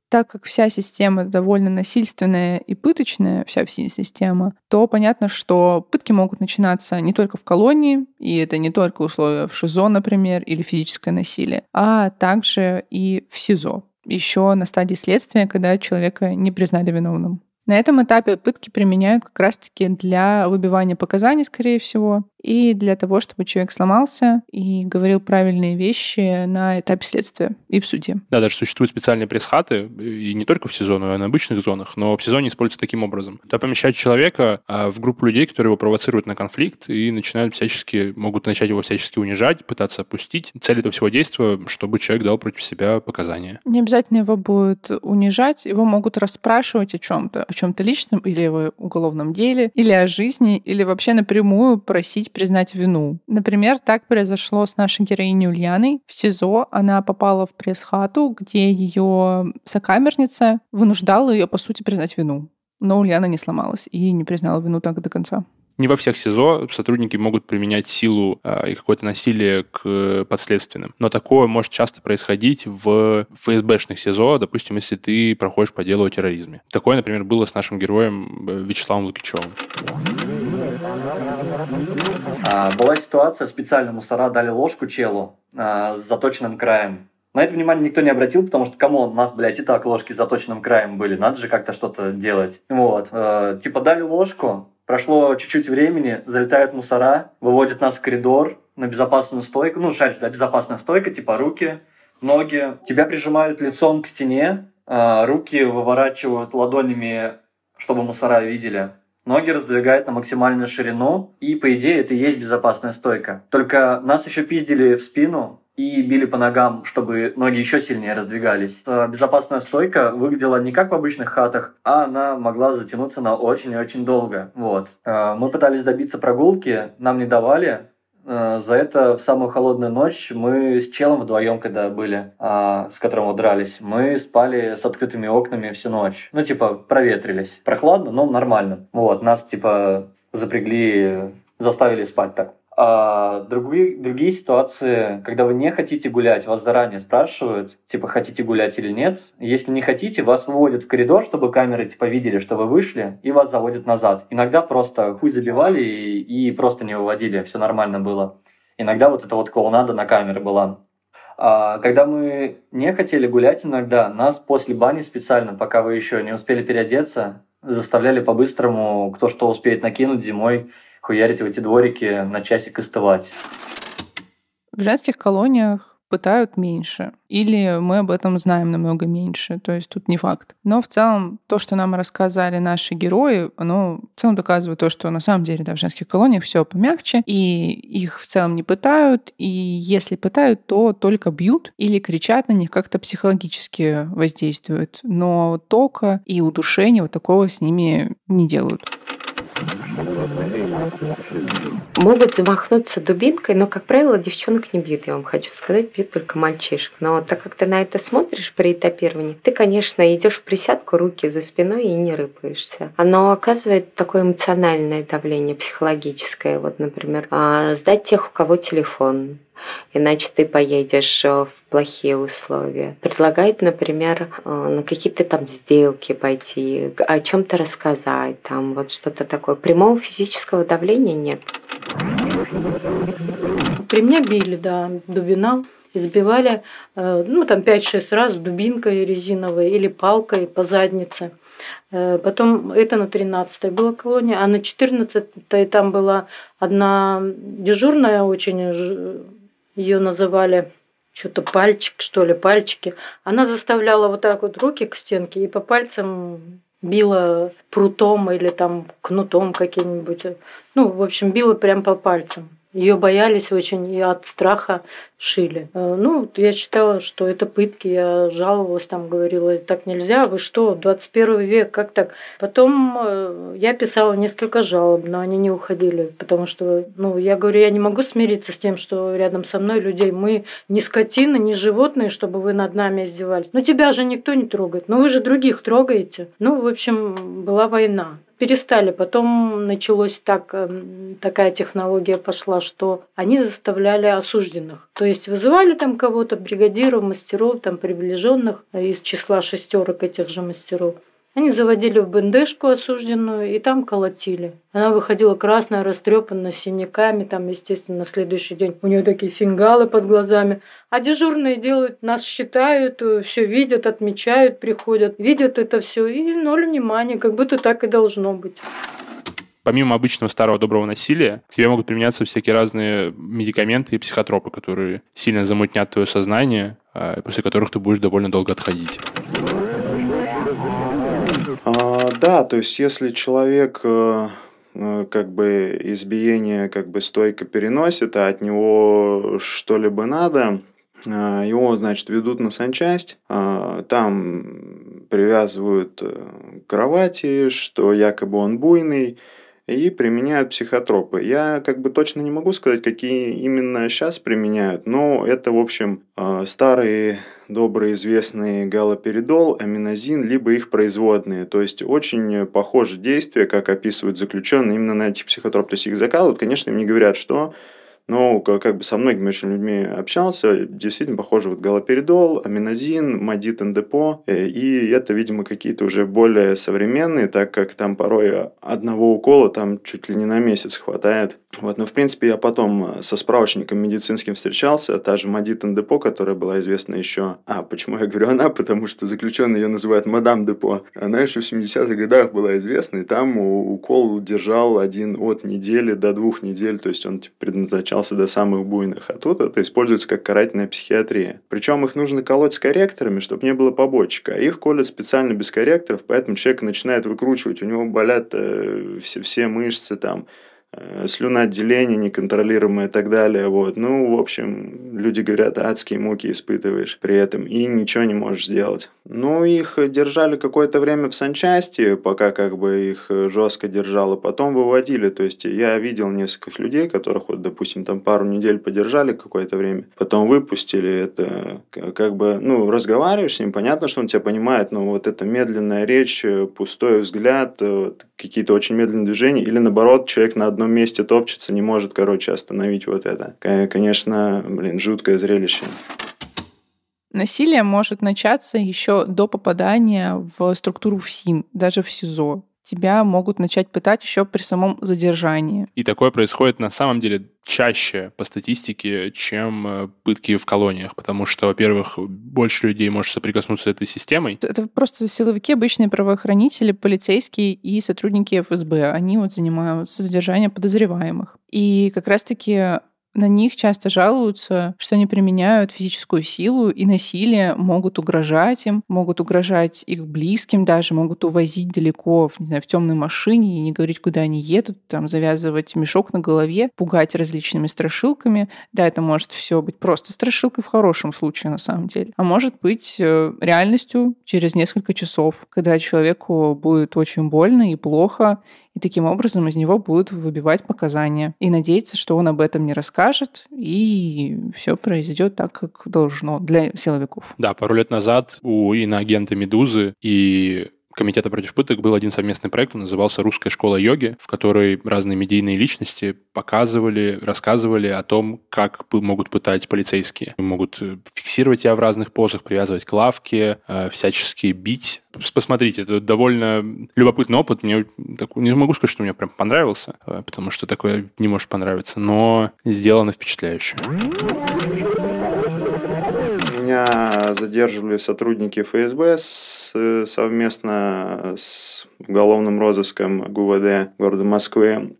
Так как вся система довольно насильственная и пыточная, вся система, то понятно, что пытки могут начинаться не только в колонии, и это не только условия в ШИЗО, например, или физическое насилие, а также и в СИЗО, еще на стадии следствия, когда человека не признали виновным. На этом этапе пытки применяют как раз-таки для выбивания показаний, скорее всего, и для того, чтобы человек сломался и говорил правильные вещи на этапе следствия и в суде. Да, даже существуют специальные пресс-хаты, и не только в сезон, но и на обычных зонах, но в сезоне используется таким образом. Туда помещают человека а, в группу людей, которые его провоцируют на конфликт и начинают всячески, могут начать его всячески унижать, пытаться опустить. Цель этого всего действия, чтобы человек дал против себя показания. Не обязательно его будут унижать, его могут расспрашивать о чем-то, о чем-то личном или о уголовном деле, или о жизни, или вообще напрямую просить признать вину. Например, так произошло с нашей героиней Ульяной. В СИЗО она попала в пресс-хату, где ее сокамерница вынуждала ее, по сути, признать вину. Но Ульяна не сломалась и не признала вину так до конца. Не во всех СИЗО сотрудники могут применять силу э, и какое-то насилие к подследственным. Но такое может часто происходить в ФСБшных СИЗО, допустим, если ты проходишь по делу о терроризме. Такое, например, было с нашим героем э, Вячеславом Лукичевым. А, была ситуация, специально мусора дали ложку челу а, с заточенным краем. На это внимание никто не обратил, потому что, кому у нас, блядь, и так ложки с заточенным краем были, надо же как-то что-то делать. Вот, э, типа дали ложку, Прошло чуть-чуть времени, залетают мусора, выводят нас в коридор на безопасную стойку. Ну, шаришь, да, безопасная стойка, типа руки, ноги. Тебя прижимают лицом к стене, а, руки выворачивают ладонями, чтобы мусора видели. Ноги раздвигают на максимальную ширину, и, по идее, это и есть безопасная стойка. Только нас еще пиздили в спину, и били по ногам, чтобы ноги еще сильнее раздвигались. Э, безопасная стойка выглядела не как в обычных хатах, а она могла затянуться на очень и очень долго. Вот. Э, мы пытались добиться прогулки, нам не давали, за это в самую холодную ночь мы с челом вдвоем, когда были, с которым вот дрались, мы спали с открытыми окнами всю ночь. Ну, типа, проветрились. Прохладно, но нормально. Вот, нас, типа, запрягли, заставили спать так. А другие, другие ситуации, когда вы не хотите гулять, вас заранее спрашивают, типа, хотите гулять или нет. Если не хотите, вас выводят в коридор, чтобы камеры, типа, видели, что вы вышли, и вас заводят назад. Иногда просто хуй забивали и, и просто не выводили, все нормально было. Иногда вот эта вот клоунада на камеры была. А когда мы не хотели гулять иногда, нас после бани специально, пока вы еще не успели переодеться, заставляли по-быстрому, кто что успеет накинуть зимой, хуярить в эти дворики на часик остывать. В женских колониях пытают меньше. Или мы об этом знаем намного меньше. То есть тут не факт. Но в целом то, что нам рассказали наши герои, оно в целом доказывает то, что на самом деле да, в женских колониях все помягче, и их в целом не пытают, и если пытают, то только бьют или кричат на них, как-то психологически воздействуют. Но тока и удушения вот такого с ними не делают. Могут замахнуться дубинкой, но, как правило, девчонок не бьют, я вам хочу сказать, бьют только мальчишек. Но так как ты на это смотришь при этапировании, ты, конечно, идешь в присядку, руки за спиной и не рыпаешься. Оно оказывает такое эмоциональное давление, психологическое. Вот, например, а, сдать тех, у кого телефон, иначе ты поедешь э, в плохие условия. Предлагает, например, э, на какие-то там сделки пойти, о чем-то рассказать, там вот что-то такое. Прямого физического давления нет. При мне били, да, дубина избивали, э, ну, там 5-6 раз дубинкой резиновой или палкой по заднице. Потом это на 13-й была колония, а на 14-й там была одна дежурная очень ее называли что-то пальчик, что ли, пальчики. Она заставляла вот так вот руки к стенке и по пальцам била прутом или там кнутом каким-нибудь. Ну, в общем, била прям по пальцам. Ее боялись очень и от страха шили. Э, ну, я считала, что это пытки. Я жаловалась, там говорила, так нельзя, вы что, 21 век, как так? Потом э, я писала несколько жалоб, но они не уходили, потому что, ну, я говорю, я не могу смириться с тем, что рядом со мной людей, мы не скотины, не животные, чтобы вы над нами издевались. Ну, тебя же никто не трогает, но вы же других трогаете. Ну, в общем, была война перестали. Потом началось так, эм, такая технология пошла, что они заставляли осужденных. То есть вызывали там кого-то, бригадиров, мастеров, там приближенных из числа шестерок этих же мастеров. Они заводили в бендешку осужденную и там колотили. Она выходила красная, растрепанная, синяками, там, естественно, на следующий день у нее такие фингалы под глазами. А дежурные делают, нас считают, все видят, отмечают, приходят, видят это все и ноль внимания, как будто так и должно быть. помимо обычного старого доброго насилия, к тебе могут применяться всякие разные медикаменты и психотропы, которые сильно замутнят твое сознание, а, после которых ты будешь довольно долго отходить. А, да, то есть если человек э, э, как бы избиение как бы стойко переносит, а от него что-либо надо, а, его, значит, ведут на санчасть, там привязывают э, к кровати, что якобы он буйный, и применяют психотропы. Я как бы точно не могу сказать, какие именно сейчас применяют, но это, в общем, а, старые добрые известные галоперидол, аминозин, либо их производные. То есть очень похожи действия, как описывают заключенные именно на этих психотропы. То есть их закалывают, конечно, им не говорят, что но как бы со многими очень людьми общался, действительно похоже вот галоперидол, аминозин, мадит депо, э, и это, видимо, какие-то уже более современные, так как там порой одного укола там чуть ли не на месяц хватает. Вот, но в принципе я потом э, со справочником медицинским встречался, та же мадит депо, которая была известна еще... А, почему я говорю она? Потому что заключенные ее называют мадам депо. Она еще в 70-х годах была известна, и там укол держал один от недели до двух недель, то есть он типа, предназначал поднялся до самых буйных, а тут это используется как карательная психиатрия. Причем их нужно колоть с корректорами, чтобы не было побочек, а их колят специально без корректоров, поэтому человек начинает выкручивать, у него болят э, все, все мышцы там, слюноотделение неконтролируемое и так далее. Вот. Ну, в общем, люди говорят, адские муки испытываешь при этом и ничего не можешь сделать. Ну, их держали какое-то время в санчасти, пока как бы их жестко держало, потом выводили. То есть я видел нескольких людей, которых вот, допустим, там пару недель подержали какое-то время, потом выпустили. Это как бы, ну, разговариваешь с ним, понятно, что он тебя понимает, но вот эта медленная речь, пустой взгляд, какие-то очень медленные движения, или наоборот, человек на одном месте топчется, не может, короче, остановить вот это. Конечно, блин, жуткое зрелище. Насилие может начаться еще до попадания в структуру ФСИН, даже в СИЗО тебя могут начать пытать еще при самом задержании. И такое происходит на самом деле чаще по статистике, чем э, пытки в колониях, потому что, во-первых, больше людей может соприкоснуться с этой системой. Это просто силовики, обычные правоохранители, полицейские и сотрудники ФСБ. Они вот занимаются задержанием подозреваемых. И как раз-таки на них часто жалуются, что они применяют физическую силу и насилие, могут угрожать им, могут угрожать их близким даже, могут увозить далеко, не знаю, в темной машине и не говорить, куда они едут, там завязывать мешок на голове, пугать различными страшилками. Да, это может все быть просто страшилкой в хорошем случае на самом деле, а может быть э, реальностью через несколько часов, когда человеку будет очень больно и плохо, и таким образом из него будут выбивать показания. И надеяться, что он об этом не расскажет, и все произойдет так, как должно для силовиков. Да, пару лет назад у иноагента «Медузы» и Комитета против пыток был один совместный проект, он назывался «Русская школа йоги», в которой разные медийные личности показывали, рассказывали о том, как могут пытать полицейские. Могут э, фиксировать тебя в разных позах, привязывать к лавке, э, всячески бить. Посмотрите, это довольно любопытный опыт. Мне не могу сказать, что мне прям понравился, э, потому что такое не может понравиться, но сделано впечатляюще меня задерживали сотрудники ФСБ с, совместно с уголовным розыском ГУВД города Москвы.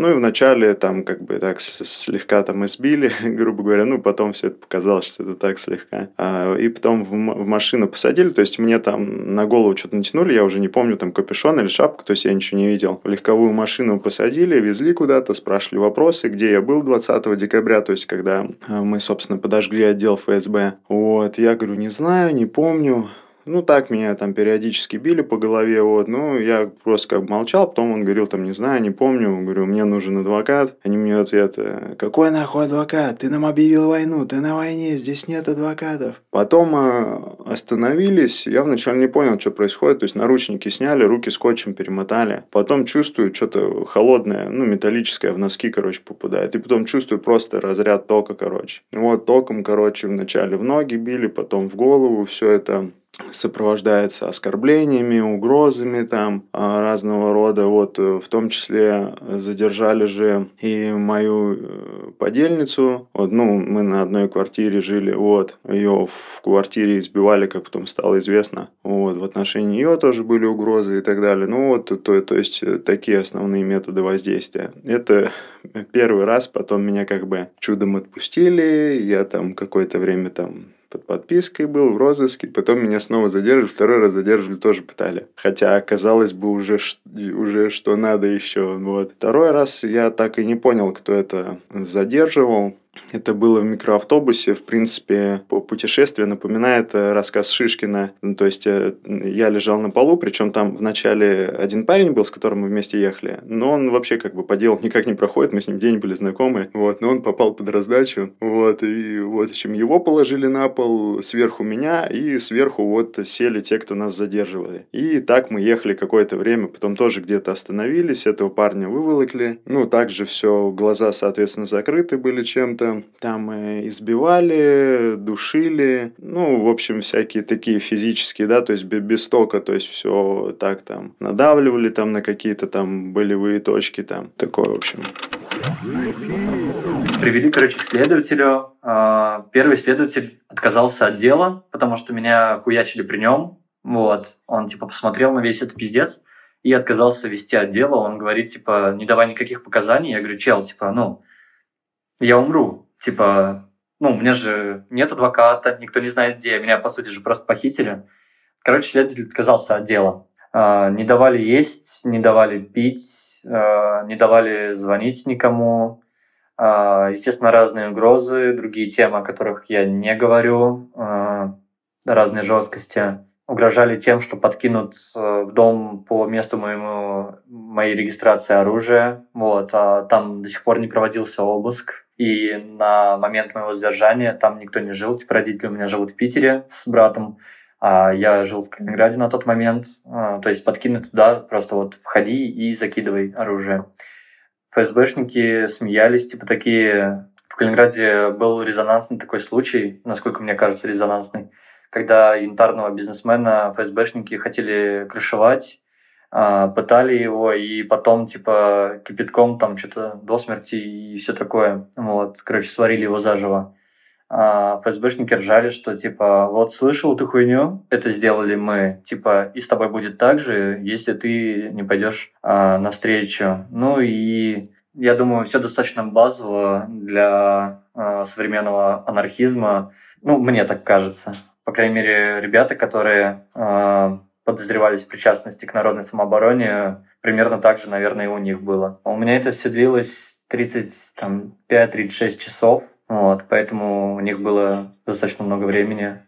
Ну и вначале там как бы так слегка там избили, грубо говоря, ну потом все это показалось, что это так слегка. А, и потом в, в машину посадили, то есть мне там на голову что-то натянули, я уже не помню, там капюшон или шапку, то есть я ничего не видел. В легковую машину посадили, везли куда-то, спрашивали вопросы, где я был 20 декабря, то есть когда э, мы, собственно, подожгли отдел ФСБ. Вот, я говорю, не знаю, не помню. Ну, так меня там периодически били по голове, вот, ну, я просто как бы молчал, потом он говорил, там, не знаю, не помню, говорю, мне нужен адвокат. Они мне ответ, какой нахуй адвокат? Ты нам объявил войну, ты на войне, здесь нет адвокатов. Потом э, остановились, я вначале не понял, что происходит, то есть наручники сняли, руки скотчем перемотали. Потом чувствую, что-то холодное, ну, металлическое в носки, короче, попадает. И потом чувствую просто разряд тока, короче. Вот, током, короче, вначале в ноги били, потом в голову, все это сопровождается оскорблениями, угрозами там а, разного рода. Вот э, в том числе задержали же и мою э, подельницу. Вот, ну, мы на одной квартире жили, вот. Ее в квартире избивали, как потом стало известно. Вот, в отношении нее тоже были угрозы и так далее. Ну, вот, то, то есть, э, такие основные методы воздействия. Это первый раз, потом меня как бы чудом отпустили, я там какое-то время там под подпиской был, в розыске, потом меня снова задерживали, второй раз задерживали, тоже пытали. Хотя, казалось бы, уже, уже что надо еще. Вот. Второй раз я так и не понял, кто это задерживал. Это было в микроавтобусе. В принципе, по путешествие напоминает э, рассказ Шишкина. Ну, то есть, э, я лежал на полу, причем там вначале один парень был, с которым мы вместе ехали, но он вообще как бы по делу никак не проходит, мы с ним день были знакомы, вот, но он попал под раздачу, вот, и вот, в общем, его положили на пол, сверху меня, и сверху вот сели те, кто нас задерживали. И так мы ехали какое-то время, потом тоже где-то остановились, этого парня выволокли, ну, также все, глаза, соответственно, закрыты были чем-то, там избивали, душили, ну, в общем, всякие такие физические, да, то есть без тока, то есть все так там надавливали там на какие-то там болевые точки там, такое, в общем. Привели, короче, к следователю. А, первый следователь отказался от дела, потому что меня хуячили при нем. Вот. Он, типа, посмотрел на весь этот пиздец и отказался вести отдел. Он говорит, типа, не давай никаких показаний. Я говорю, чел, типа, ну, я умру. Типа, ну, у меня же нет адвоката, никто не знает где, меня, по сути же, просто похитили. Короче, следователь отказался от дела. А, не давали есть, не давали пить, а, не давали звонить никому. А, естественно, разные угрозы, другие темы, о которых я не говорю, разные жесткости. Угрожали тем, что подкинут в дом по месту моему, моей регистрации оружия. Вот, а там до сих пор не проводился обыск. И на момент моего задержания там никто не жил. Типа родители у меня живут в Питере с братом, а я жил в Калининграде на тот момент. А, то есть подкинуть туда, просто вот входи и закидывай оружие. ФСБшники смеялись, типа такие... В Калининграде был резонансный такой случай, насколько мне кажется, резонансный, когда янтарного бизнесмена ФСБшники хотели крышевать, пытали его, и потом, типа, кипятком там что-то до смерти и все такое. Вот, короче, сварили его заживо. А ФСБшники ржали, что, типа, вот слышал ты хуйню, это сделали мы, типа, и с тобой будет так же, если ты не пойдешь а, навстречу. Ну и я думаю, все достаточно базово для а, современного анархизма. Ну, мне так кажется. По крайней мере, ребята, которые а, подозревались в причастности к народной самообороне, примерно так же, наверное, и у них было. У меня это все длилось 35-36 часов, вот, поэтому у них было достаточно много времени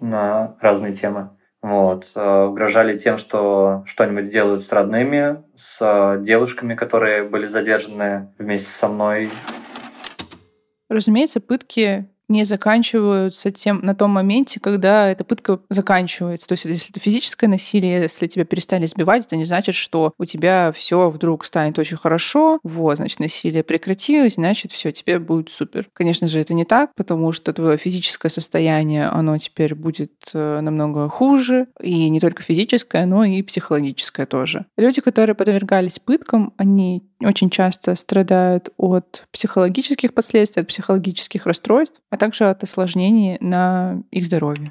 на разные темы. Вот. Э, угрожали тем, что что-нибудь делают с родными, с девушками, которые были задержаны вместе со мной. Разумеется, пытки не заканчиваются тем на том моменте, когда эта пытка заканчивается. То есть, если это физическое насилие, если тебя перестали избивать, это не значит, что у тебя все вдруг станет очень хорошо. Вот, значит, насилие прекратилось, значит, все, тебе будет супер. Конечно же, это не так, потому что твое физическое состояние, оно теперь будет э, намного хуже. И не только физическое, но и психологическое тоже. Люди, которые подвергались пыткам, они очень часто страдают от психологических последствий, от психологических расстройств, а также от осложнений на их здоровье.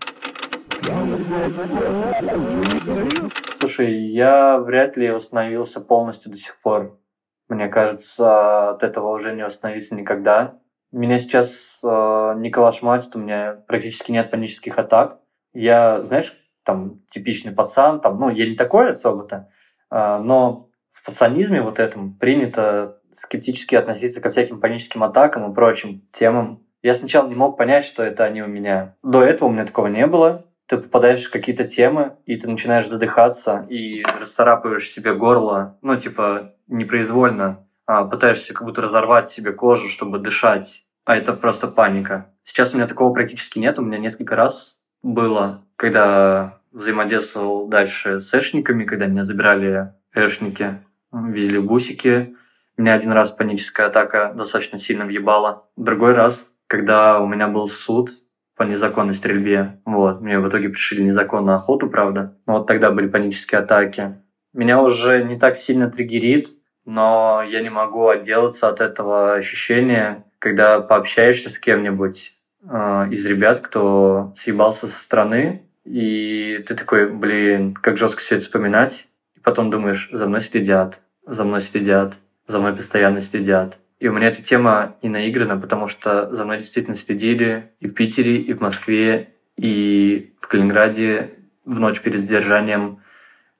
Слушай, я вряд ли восстановился полностью до сих пор. Мне кажется, от этого уже не восстановиться никогда. Меня сейчас э, не калашматит, у меня практически нет панических атак. Я, знаешь, там типичный пацан, там, ну, я не такой особо-то, э, но пацанизме вот этом принято скептически относиться ко всяким паническим атакам и прочим темам. Я сначала не мог понять, что это они у меня. До этого у меня такого не было. Ты попадаешь в какие-то темы, и ты начинаешь задыхаться, и расцарапываешь себе горло, ну, типа, непроизвольно. А, пытаешься как будто разорвать себе кожу, чтобы дышать. А это просто паника. Сейчас у меня такого практически нет. У меня несколько раз было, когда взаимодействовал дальше с эшниками, когда меня забирали эшники везли бусики. Меня один раз паническая атака достаточно сильно въебала. Другой раз, когда у меня был суд, по незаконной стрельбе. Вот. Мне в итоге пришли незаконно охоту, правда. Но вот тогда были панические атаки. Меня уже не так сильно триггерит, но я не могу отделаться от этого ощущения, когда пообщаешься с кем-нибудь э, из ребят, кто съебался со стороны, и ты такой, блин, как жестко все это вспоминать. Потом думаешь, за мной следят, за мной следят, за мной постоянно следят. И у меня эта тема не наиграна, потому что за мной действительно следили и в Питере, и в Москве, и в Калининграде в ночь перед задержанием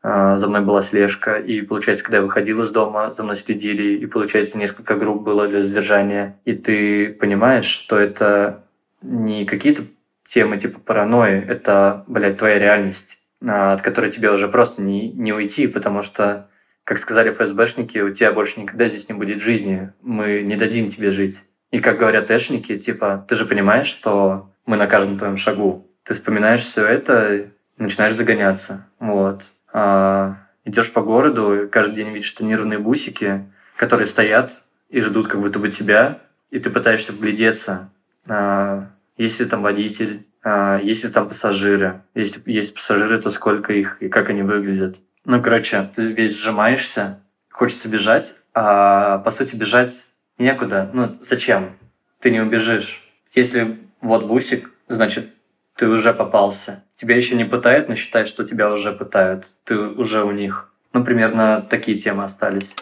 а, за мной была слежка, и получается, когда я выходил из дома, за мной следили, и получается, несколько групп было для задержания, и ты понимаешь, что это не какие-то темы типа паранойи, это, блядь, твоя реальность, от которой тебе уже просто не, не уйти, потому что как сказали ФСБшники, у тебя больше никогда здесь не будет жизни, мы не дадим тебе жить. И как говорят эшники, типа, ты же понимаешь, что мы на каждом твоем шагу. Ты вспоминаешь все это, начинаешь загоняться. Вот. А, идешь по городу, каждый день видишь тонированные бусики, которые стоят и ждут как будто бы тебя, и ты пытаешься вглядеться. А, есть ли там водитель, а, есть ли там пассажиры. Если есть пассажиры, то сколько их и как они выглядят. Ну, короче, ты весь сжимаешься, хочется бежать, а по сути бежать некуда. Ну, зачем? Ты не убежишь. Если вот бусик, значит, ты уже попался. Тебя еще не пытают, но считай, что тебя уже пытают. Ты уже у них. Ну, примерно такие темы остались.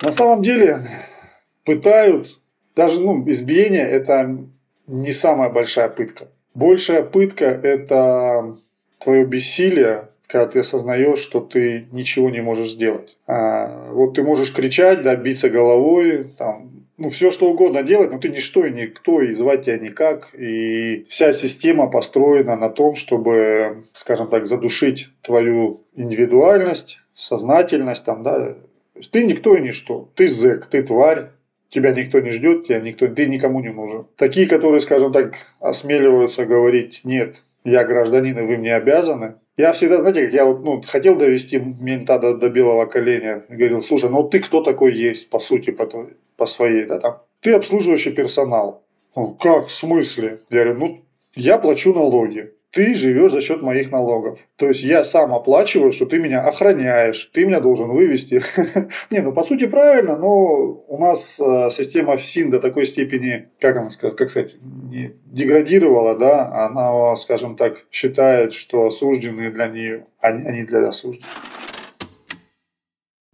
На самом деле пытают, даже ну, избиение – это не самая большая пытка. Большая пытка – это твое бессилие, когда ты осознаешь, что ты ничего не можешь сделать. А, вот ты можешь кричать, да, биться головой, там, ну, все что угодно делать, но ты ничто и никто, и звать тебя никак. И вся система построена на том, чтобы, скажем так, задушить твою индивидуальность, сознательность, там, да. Ты никто и ничто. Ты зэк, ты тварь, тебя никто не ждет, тебя никто, ты никому не нужен. Такие, которые, скажем так, осмеливаются говорить, нет, я гражданин, и вы мне обязаны. Я всегда, знаете, как я вот, ну, хотел довести мента до, до белого коленя. Говорил, слушай, ну ты кто такой есть, по сути, по, по своей, да, там. Ты обслуживающий персонал. Ну, как, в смысле? Я говорю, ну, я плачу налоги ты живешь за счет моих налогов. То есть я сам оплачиваю, что ты меня охраняешь, ты меня должен вывести. Не, ну по сути правильно, но у нас э, система ФСИН до такой степени, как она как сказать, деградировала, да, она, скажем так, считает, что осужденные для нее, не для осужденных.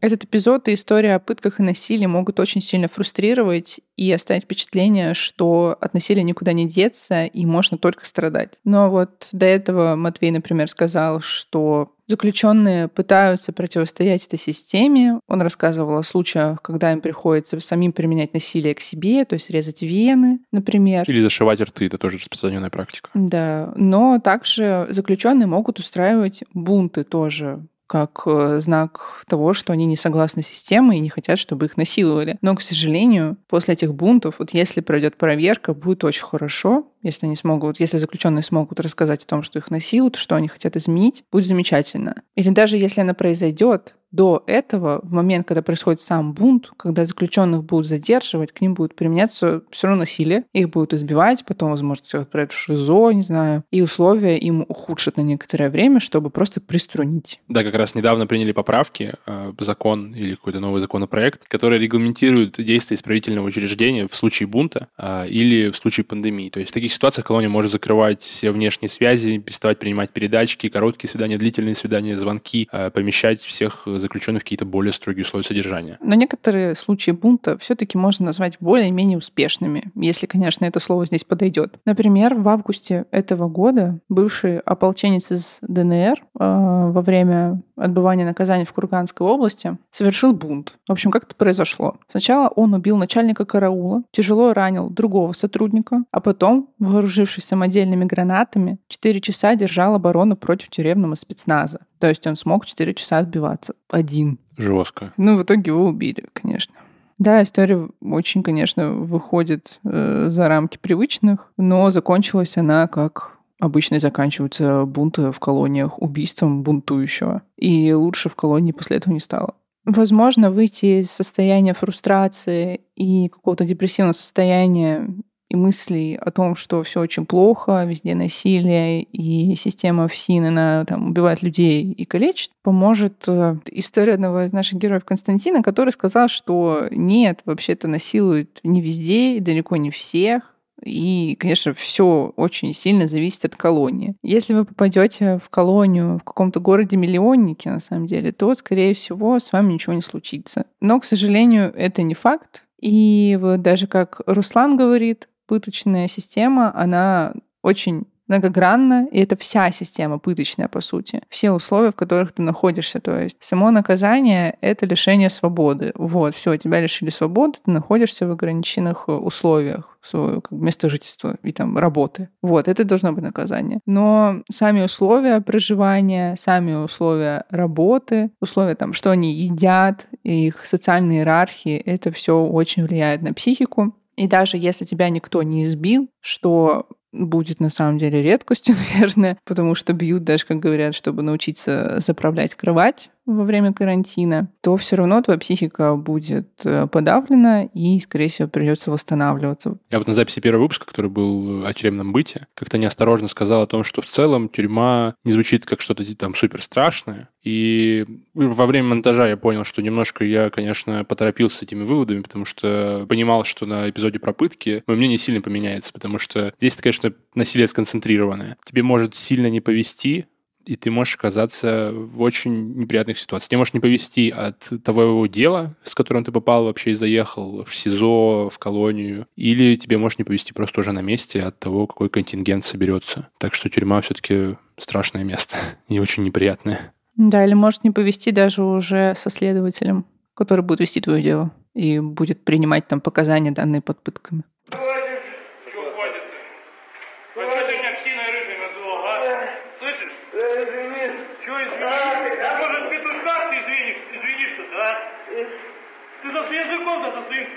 Этот эпизод и история о пытках и насилии могут очень сильно фрустрировать и оставить впечатление, что от насилия никуда не деться и можно только страдать. Но вот до этого Матвей, например, сказал, что Заключенные пытаются противостоять этой системе. Он рассказывал о случаях, когда им приходится самим применять насилие к себе, то есть резать вены, например. Или зашивать рты, это тоже распространенная практика. Да, но также заключенные могут устраивать бунты тоже как э, знак того, что они не согласны с системой и не хотят, чтобы их насиловали. Но, к сожалению, после этих бунтов, вот если пройдет проверка, будет очень хорошо, если они смогут, если заключенные смогут рассказать о том, что их насилуют, что они хотят изменить, будет замечательно. Или даже если она произойдет, до этого, в момент, когда происходит сам бунт, когда заключенных будут задерживать, к ним будет применяться все равно насилие, их будут избивать, потом, возможно, всех отправят в ШИЗО, не знаю, и условия им ухудшат на некоторое время, чтобы просто приструнить. Да, как раз недавно приняли поправки, э, закон или какой-то новый законопроект, который регламентирует действия исправительного учреждения в случае бунта э, или в случае пандемии. То есть в таких ситуациях колония может закрывать все внешние связи, переставать принимать передачки, короткие свидания, длительные свидания, звонки, э, помещать всех заключенных какие-то более строгие условия содержания. Но некоторые случаи бунта все-таки можно назвать более-менее успешными, если, конечно, это слово здесь подойдет. Например, в августе этого года бывший ополченец из ДНР э, во время отбывания наказания в Курганской области совершил бунт. В общем, как это произошло? Сначала он убил начальника караула, тяжело ранил другого сотрудника, а потом, вооружившись самодельными гранатами, 4 часа держал оборону против тюремного спецназа. То есть он смог 4 часа отбиваться один. Жестко. Ну, в итоге его убили, конечно. Да, история очень, конечно, выходит э, за рамки привычных, но закончилась она как обычно заканчиваются бунты в колониях убийством бунтующего. И лучше в колонии после этого не стало. Возможно, выйти из состояния фрустрации и какого-то депрессивного состояния и мыслей о том, что все очень плохо, везде насилие, и система ФСИН, она там убивает людей и калечит, поможет э, история одного из наших героев Константина, который сказал, что нет, вообще-то насилуют не везде и далеко не всех, и, конечно, все очень сильно зависит от колонии. Если вы попадете в колонию в каком-то городе-миллионнике, на самом деле, то, скорее всего, с вами ничего не случится. Но, к сожалению, это не факт. И вот даже как Руслан говорит, пыточная система, она очень многогранна, и это вся система пыточная, по сути. Все условия, в которых ты находишься. То есть само наказание — это лишение свободы. Вот, все, тебя лишили свободы, ты находишься в ограниченных условиях свое как, место жительства и там работы. Вот, это должно быть наказание. Но сами условия проживания, сами условия работы, условия там, что они едят, их социальные иерархии, это все очень влияет на психику. И даже если тебя никто не избил, что будет на самом деле редкостью, наверное, потому что бьют даже, как говорят, чтобы научиться заправлять кровать во время карантина, то все равно твоя психика будет э, подавлена и, скорее всего, придется восстанавливаться. Я вот на записи первого выпуска, который был о тюремном быте, как-то неосторожно сказал о том, что в целом тюрьма не звучит как что-то там супер страшное. И во время монтажа я понял, что немножко я, конечно, поторопился с этими выводами, потому что понимал, что на эпизоде про пытки мое мнение сильно поменяется, потому что здесь, конечно, насилие сконцентрированное. Тебе может сильно не повести, и ты можешь оказаться в очень неприятных ситуациях. Тебе может не повести от того дела, с которым ты попал вообще и заехал в СИЗО, в колонию, или тебе может не повести просто уже на месте от того, какой контингент соберется. Так что тюрьма все-таки страшное место и очень неприятное. Да, или может не повести даже уже со следователем, который будет вести твое дело и будет принимать там показания, данные под пытками. Ты за языком за своим следи.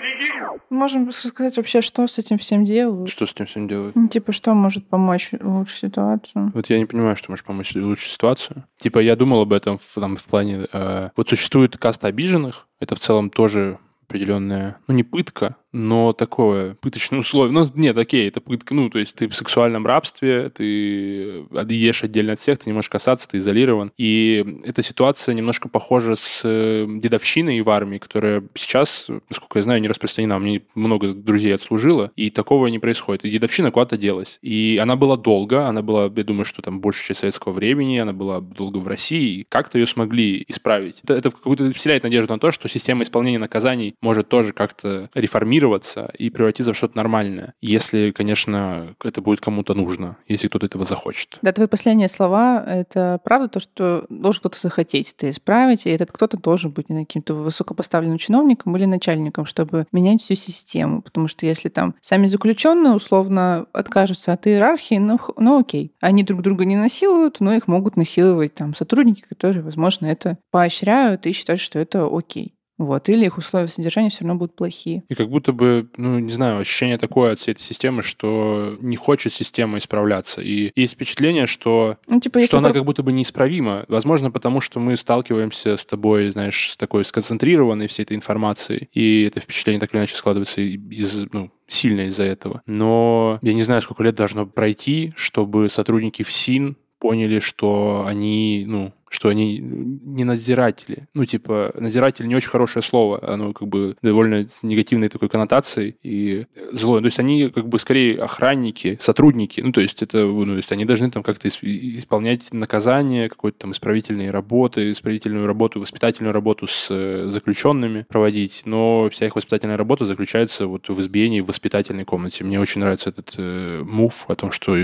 Можем сказать вообще, что с этим всем делают. Что с этим всем делают? Ну, Типа, что может помочь улучшить ситуацию? Вот я не понимаю, что может помочь улучшить ситуацию. Типа, я думал об этом в, там, в плане... Э, вот существует каста обиженных, это в целом тоже определенная, ну, не пытка, но такое пыточное условие. Ну, нет, окей, это пытка, ну, то есть ты в сексуальном рабстве, ты ешь отдельно от всех, ты не можешь касаться, ты изолирован. И эта ситуация немножко похожа с э, дедовщиной в армии, которая сейчас, насколько я знаю, не распространена. Меня много друзей отслужило, и такого не происходит. И дедовщина куда-то делась. И она была долго, она была, я думаю, что там большая часть советского времени, она была долго в России, как-то ее смогли исправить. Это, это какую-то вселяет надежду на то, что система исполнения наказаний может тоже как-то реформироваться и превратиться в что-то нормальное, если, конечно, это будет кому-то нужно, если кто-то этого захочет. Да, твои последние слова — это правда то, что должен кто-то захотеть это исправить, и этот кто-то должен быть каким-то высокопоставленным чиновником или начальником, чтобы менять всю систему. Потому что если там сами заключенные условно откажутся от иерархии, ну, ну окей. Они друг друга не насилуют, но их могут насиловать там сотрудники, которые, возможно, это поощряют и считают, что это окей. Вот. Или их условия содержания все равно будут плохие. И как будто бы, ну, не знаю, ощущение такое от всей этой системы, что не хочет система исправляться. И есть впечатление, что, ну, типа, что она про... как будто бы неисправима. Возможно, потому что мы сталкиваемся с тобой, знаешь, с такой сконцентрированной всей этой информацией. И это впечатление так или иначе складывается из, ну, сильно из-за этого. Но я не знаю, сколько лет должно пройти, чтобы сотрудники ФСИН поняли, что они, ну, что они не надзиратели. Ну, типа, надзиратель не очень хорошее слово, оно как бы довольно негативной такой коннотацией и злое. То есть они как бы скорее охранники, сотрудники. Ну, то есть это, ну, то есть они должны там как-то исполнять наказание, какой-то там исправительные работы, исправительную работу, воспитательную работу с э, заключенными проводить. Но вся их воспитательная работа заключается вот в избиении в воспитательной комнате. Мне очень нравится этот э, мув о том, что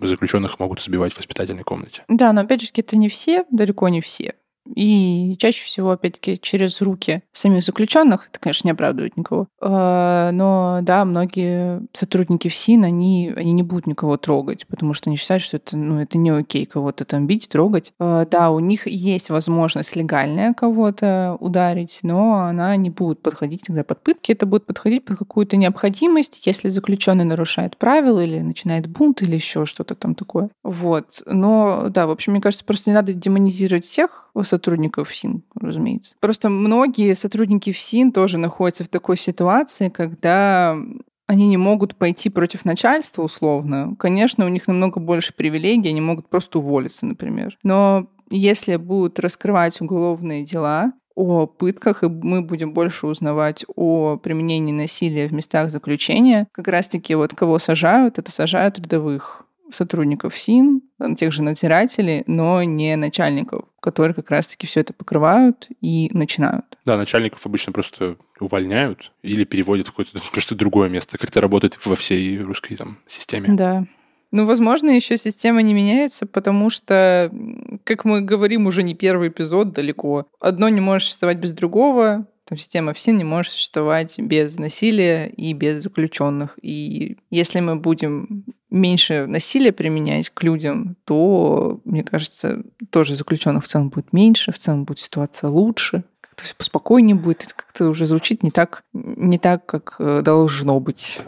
заключенных могут избивать в воспитательной комнате. Да, но опять же, это не все, далеко не все. И чаще всего, опять-таки, через руки самих заключенных, это, конечно, не оправдывает никого. А, но да, многие сотрудники ФСИН, они, они не будут никого трогать, потому что они считают, что это, ну, это не окей кого-то там бить, трогать. А, да, у них есть возможность легальная кого-то ударить, но она не будет подходить тогда под пытки, это будет подходить под какую-то необходимость, если заключенный нарушает правила или начинает бунт или еще что-то там такое. Вот. Но да, в общем, мне кажется, просто не надо демонизировать всех сотрудников ФСИН, разумеется. Просто многие сотрудники ФСИН тоже находятся в такой ситуации, когда они не могут пойти против начальства условно. Конечно, у них намного больше привилегий, они могут просто уволиться, например. Но если будут раскрывать уголовные дела, о пытках, и мы будем больше узнавать о применении насилия в местах заключения. Как раз-таки вот кого сажают, это сажают рядовых сотрудников СИН, тех же надзирателей, но не начальников, которые как раз-таки все это покрывают и начинают. Да, начальников обычно просто увольняют или переводят в какое-то просто другое место, как это работает во всей русской там, системе. Да. Ну, возможно, еще система не меняется, потому что, как мы говорим, уже не первый эпизод далеко. Одно не может существовать без другого. Там система ФСИН не может существовать без насилия и без заключенных. И если мы будем меньше насилия применять к людям, то, мне кажется, тоже заключенных в целом будет меньше, в целом будет ситуация лучше как-то все поспокойнее будет, это как-то уже звучит не так, не так, как э, должно быть.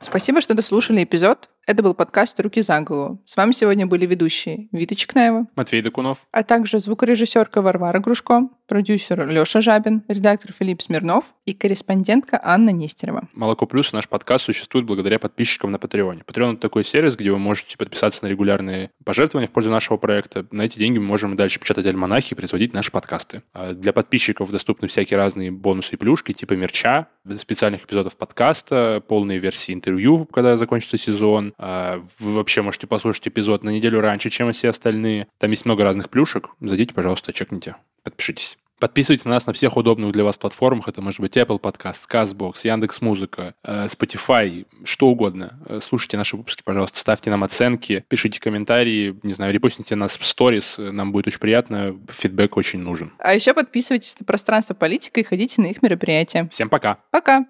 Спасибо, что дослушали эпизод. Это был подкаст «Руки за голову». С вами сегодня были ведущие Вита Чекнаева, Матвей Докунов, а также звукорежиссерка Варвара Грушко, продюсер Леша Жабин, редактор Филипп Смирнов и корреспондентка Анна Нестерова. «Молоко плюс» наш подкаст существует благодаря подписчикам на Патреоне. Патреон — это такой сервис, где вы можете подписаться на регулярные пожертвования в пользу нашего проекта. На эти деньги мы можем дальше печатать альманахи и производить наши подкасты. А для подписчиков доступны всякие разные бонусы и плюшки, типа мерча, специальных эпизодов подкаста, полные версии интервью, когда закончится сезон, а, вы вообще можете послушать эпизод на неделю раньше, чем все остальные. Там есть много разных плюшек. Зайдите, пожалуйста, чекните, подпишитесь. Подписывайтесь на нас на всех удобных для вас платформах. Это может быть Apple Podcast, CastBox, Яндекс.Музыка, э, Spotify, что угодно. Э, слушайте наши выпуски, пожалуйста, ставьте нам оценки, пишите комментарии, не знаю, репостните нас в сторис. Нам будет очень приятно, фидбэк очень нужен. А еще подписывайтесь на пространство политика и ходите на их мероприятия. Всем пока. Пока.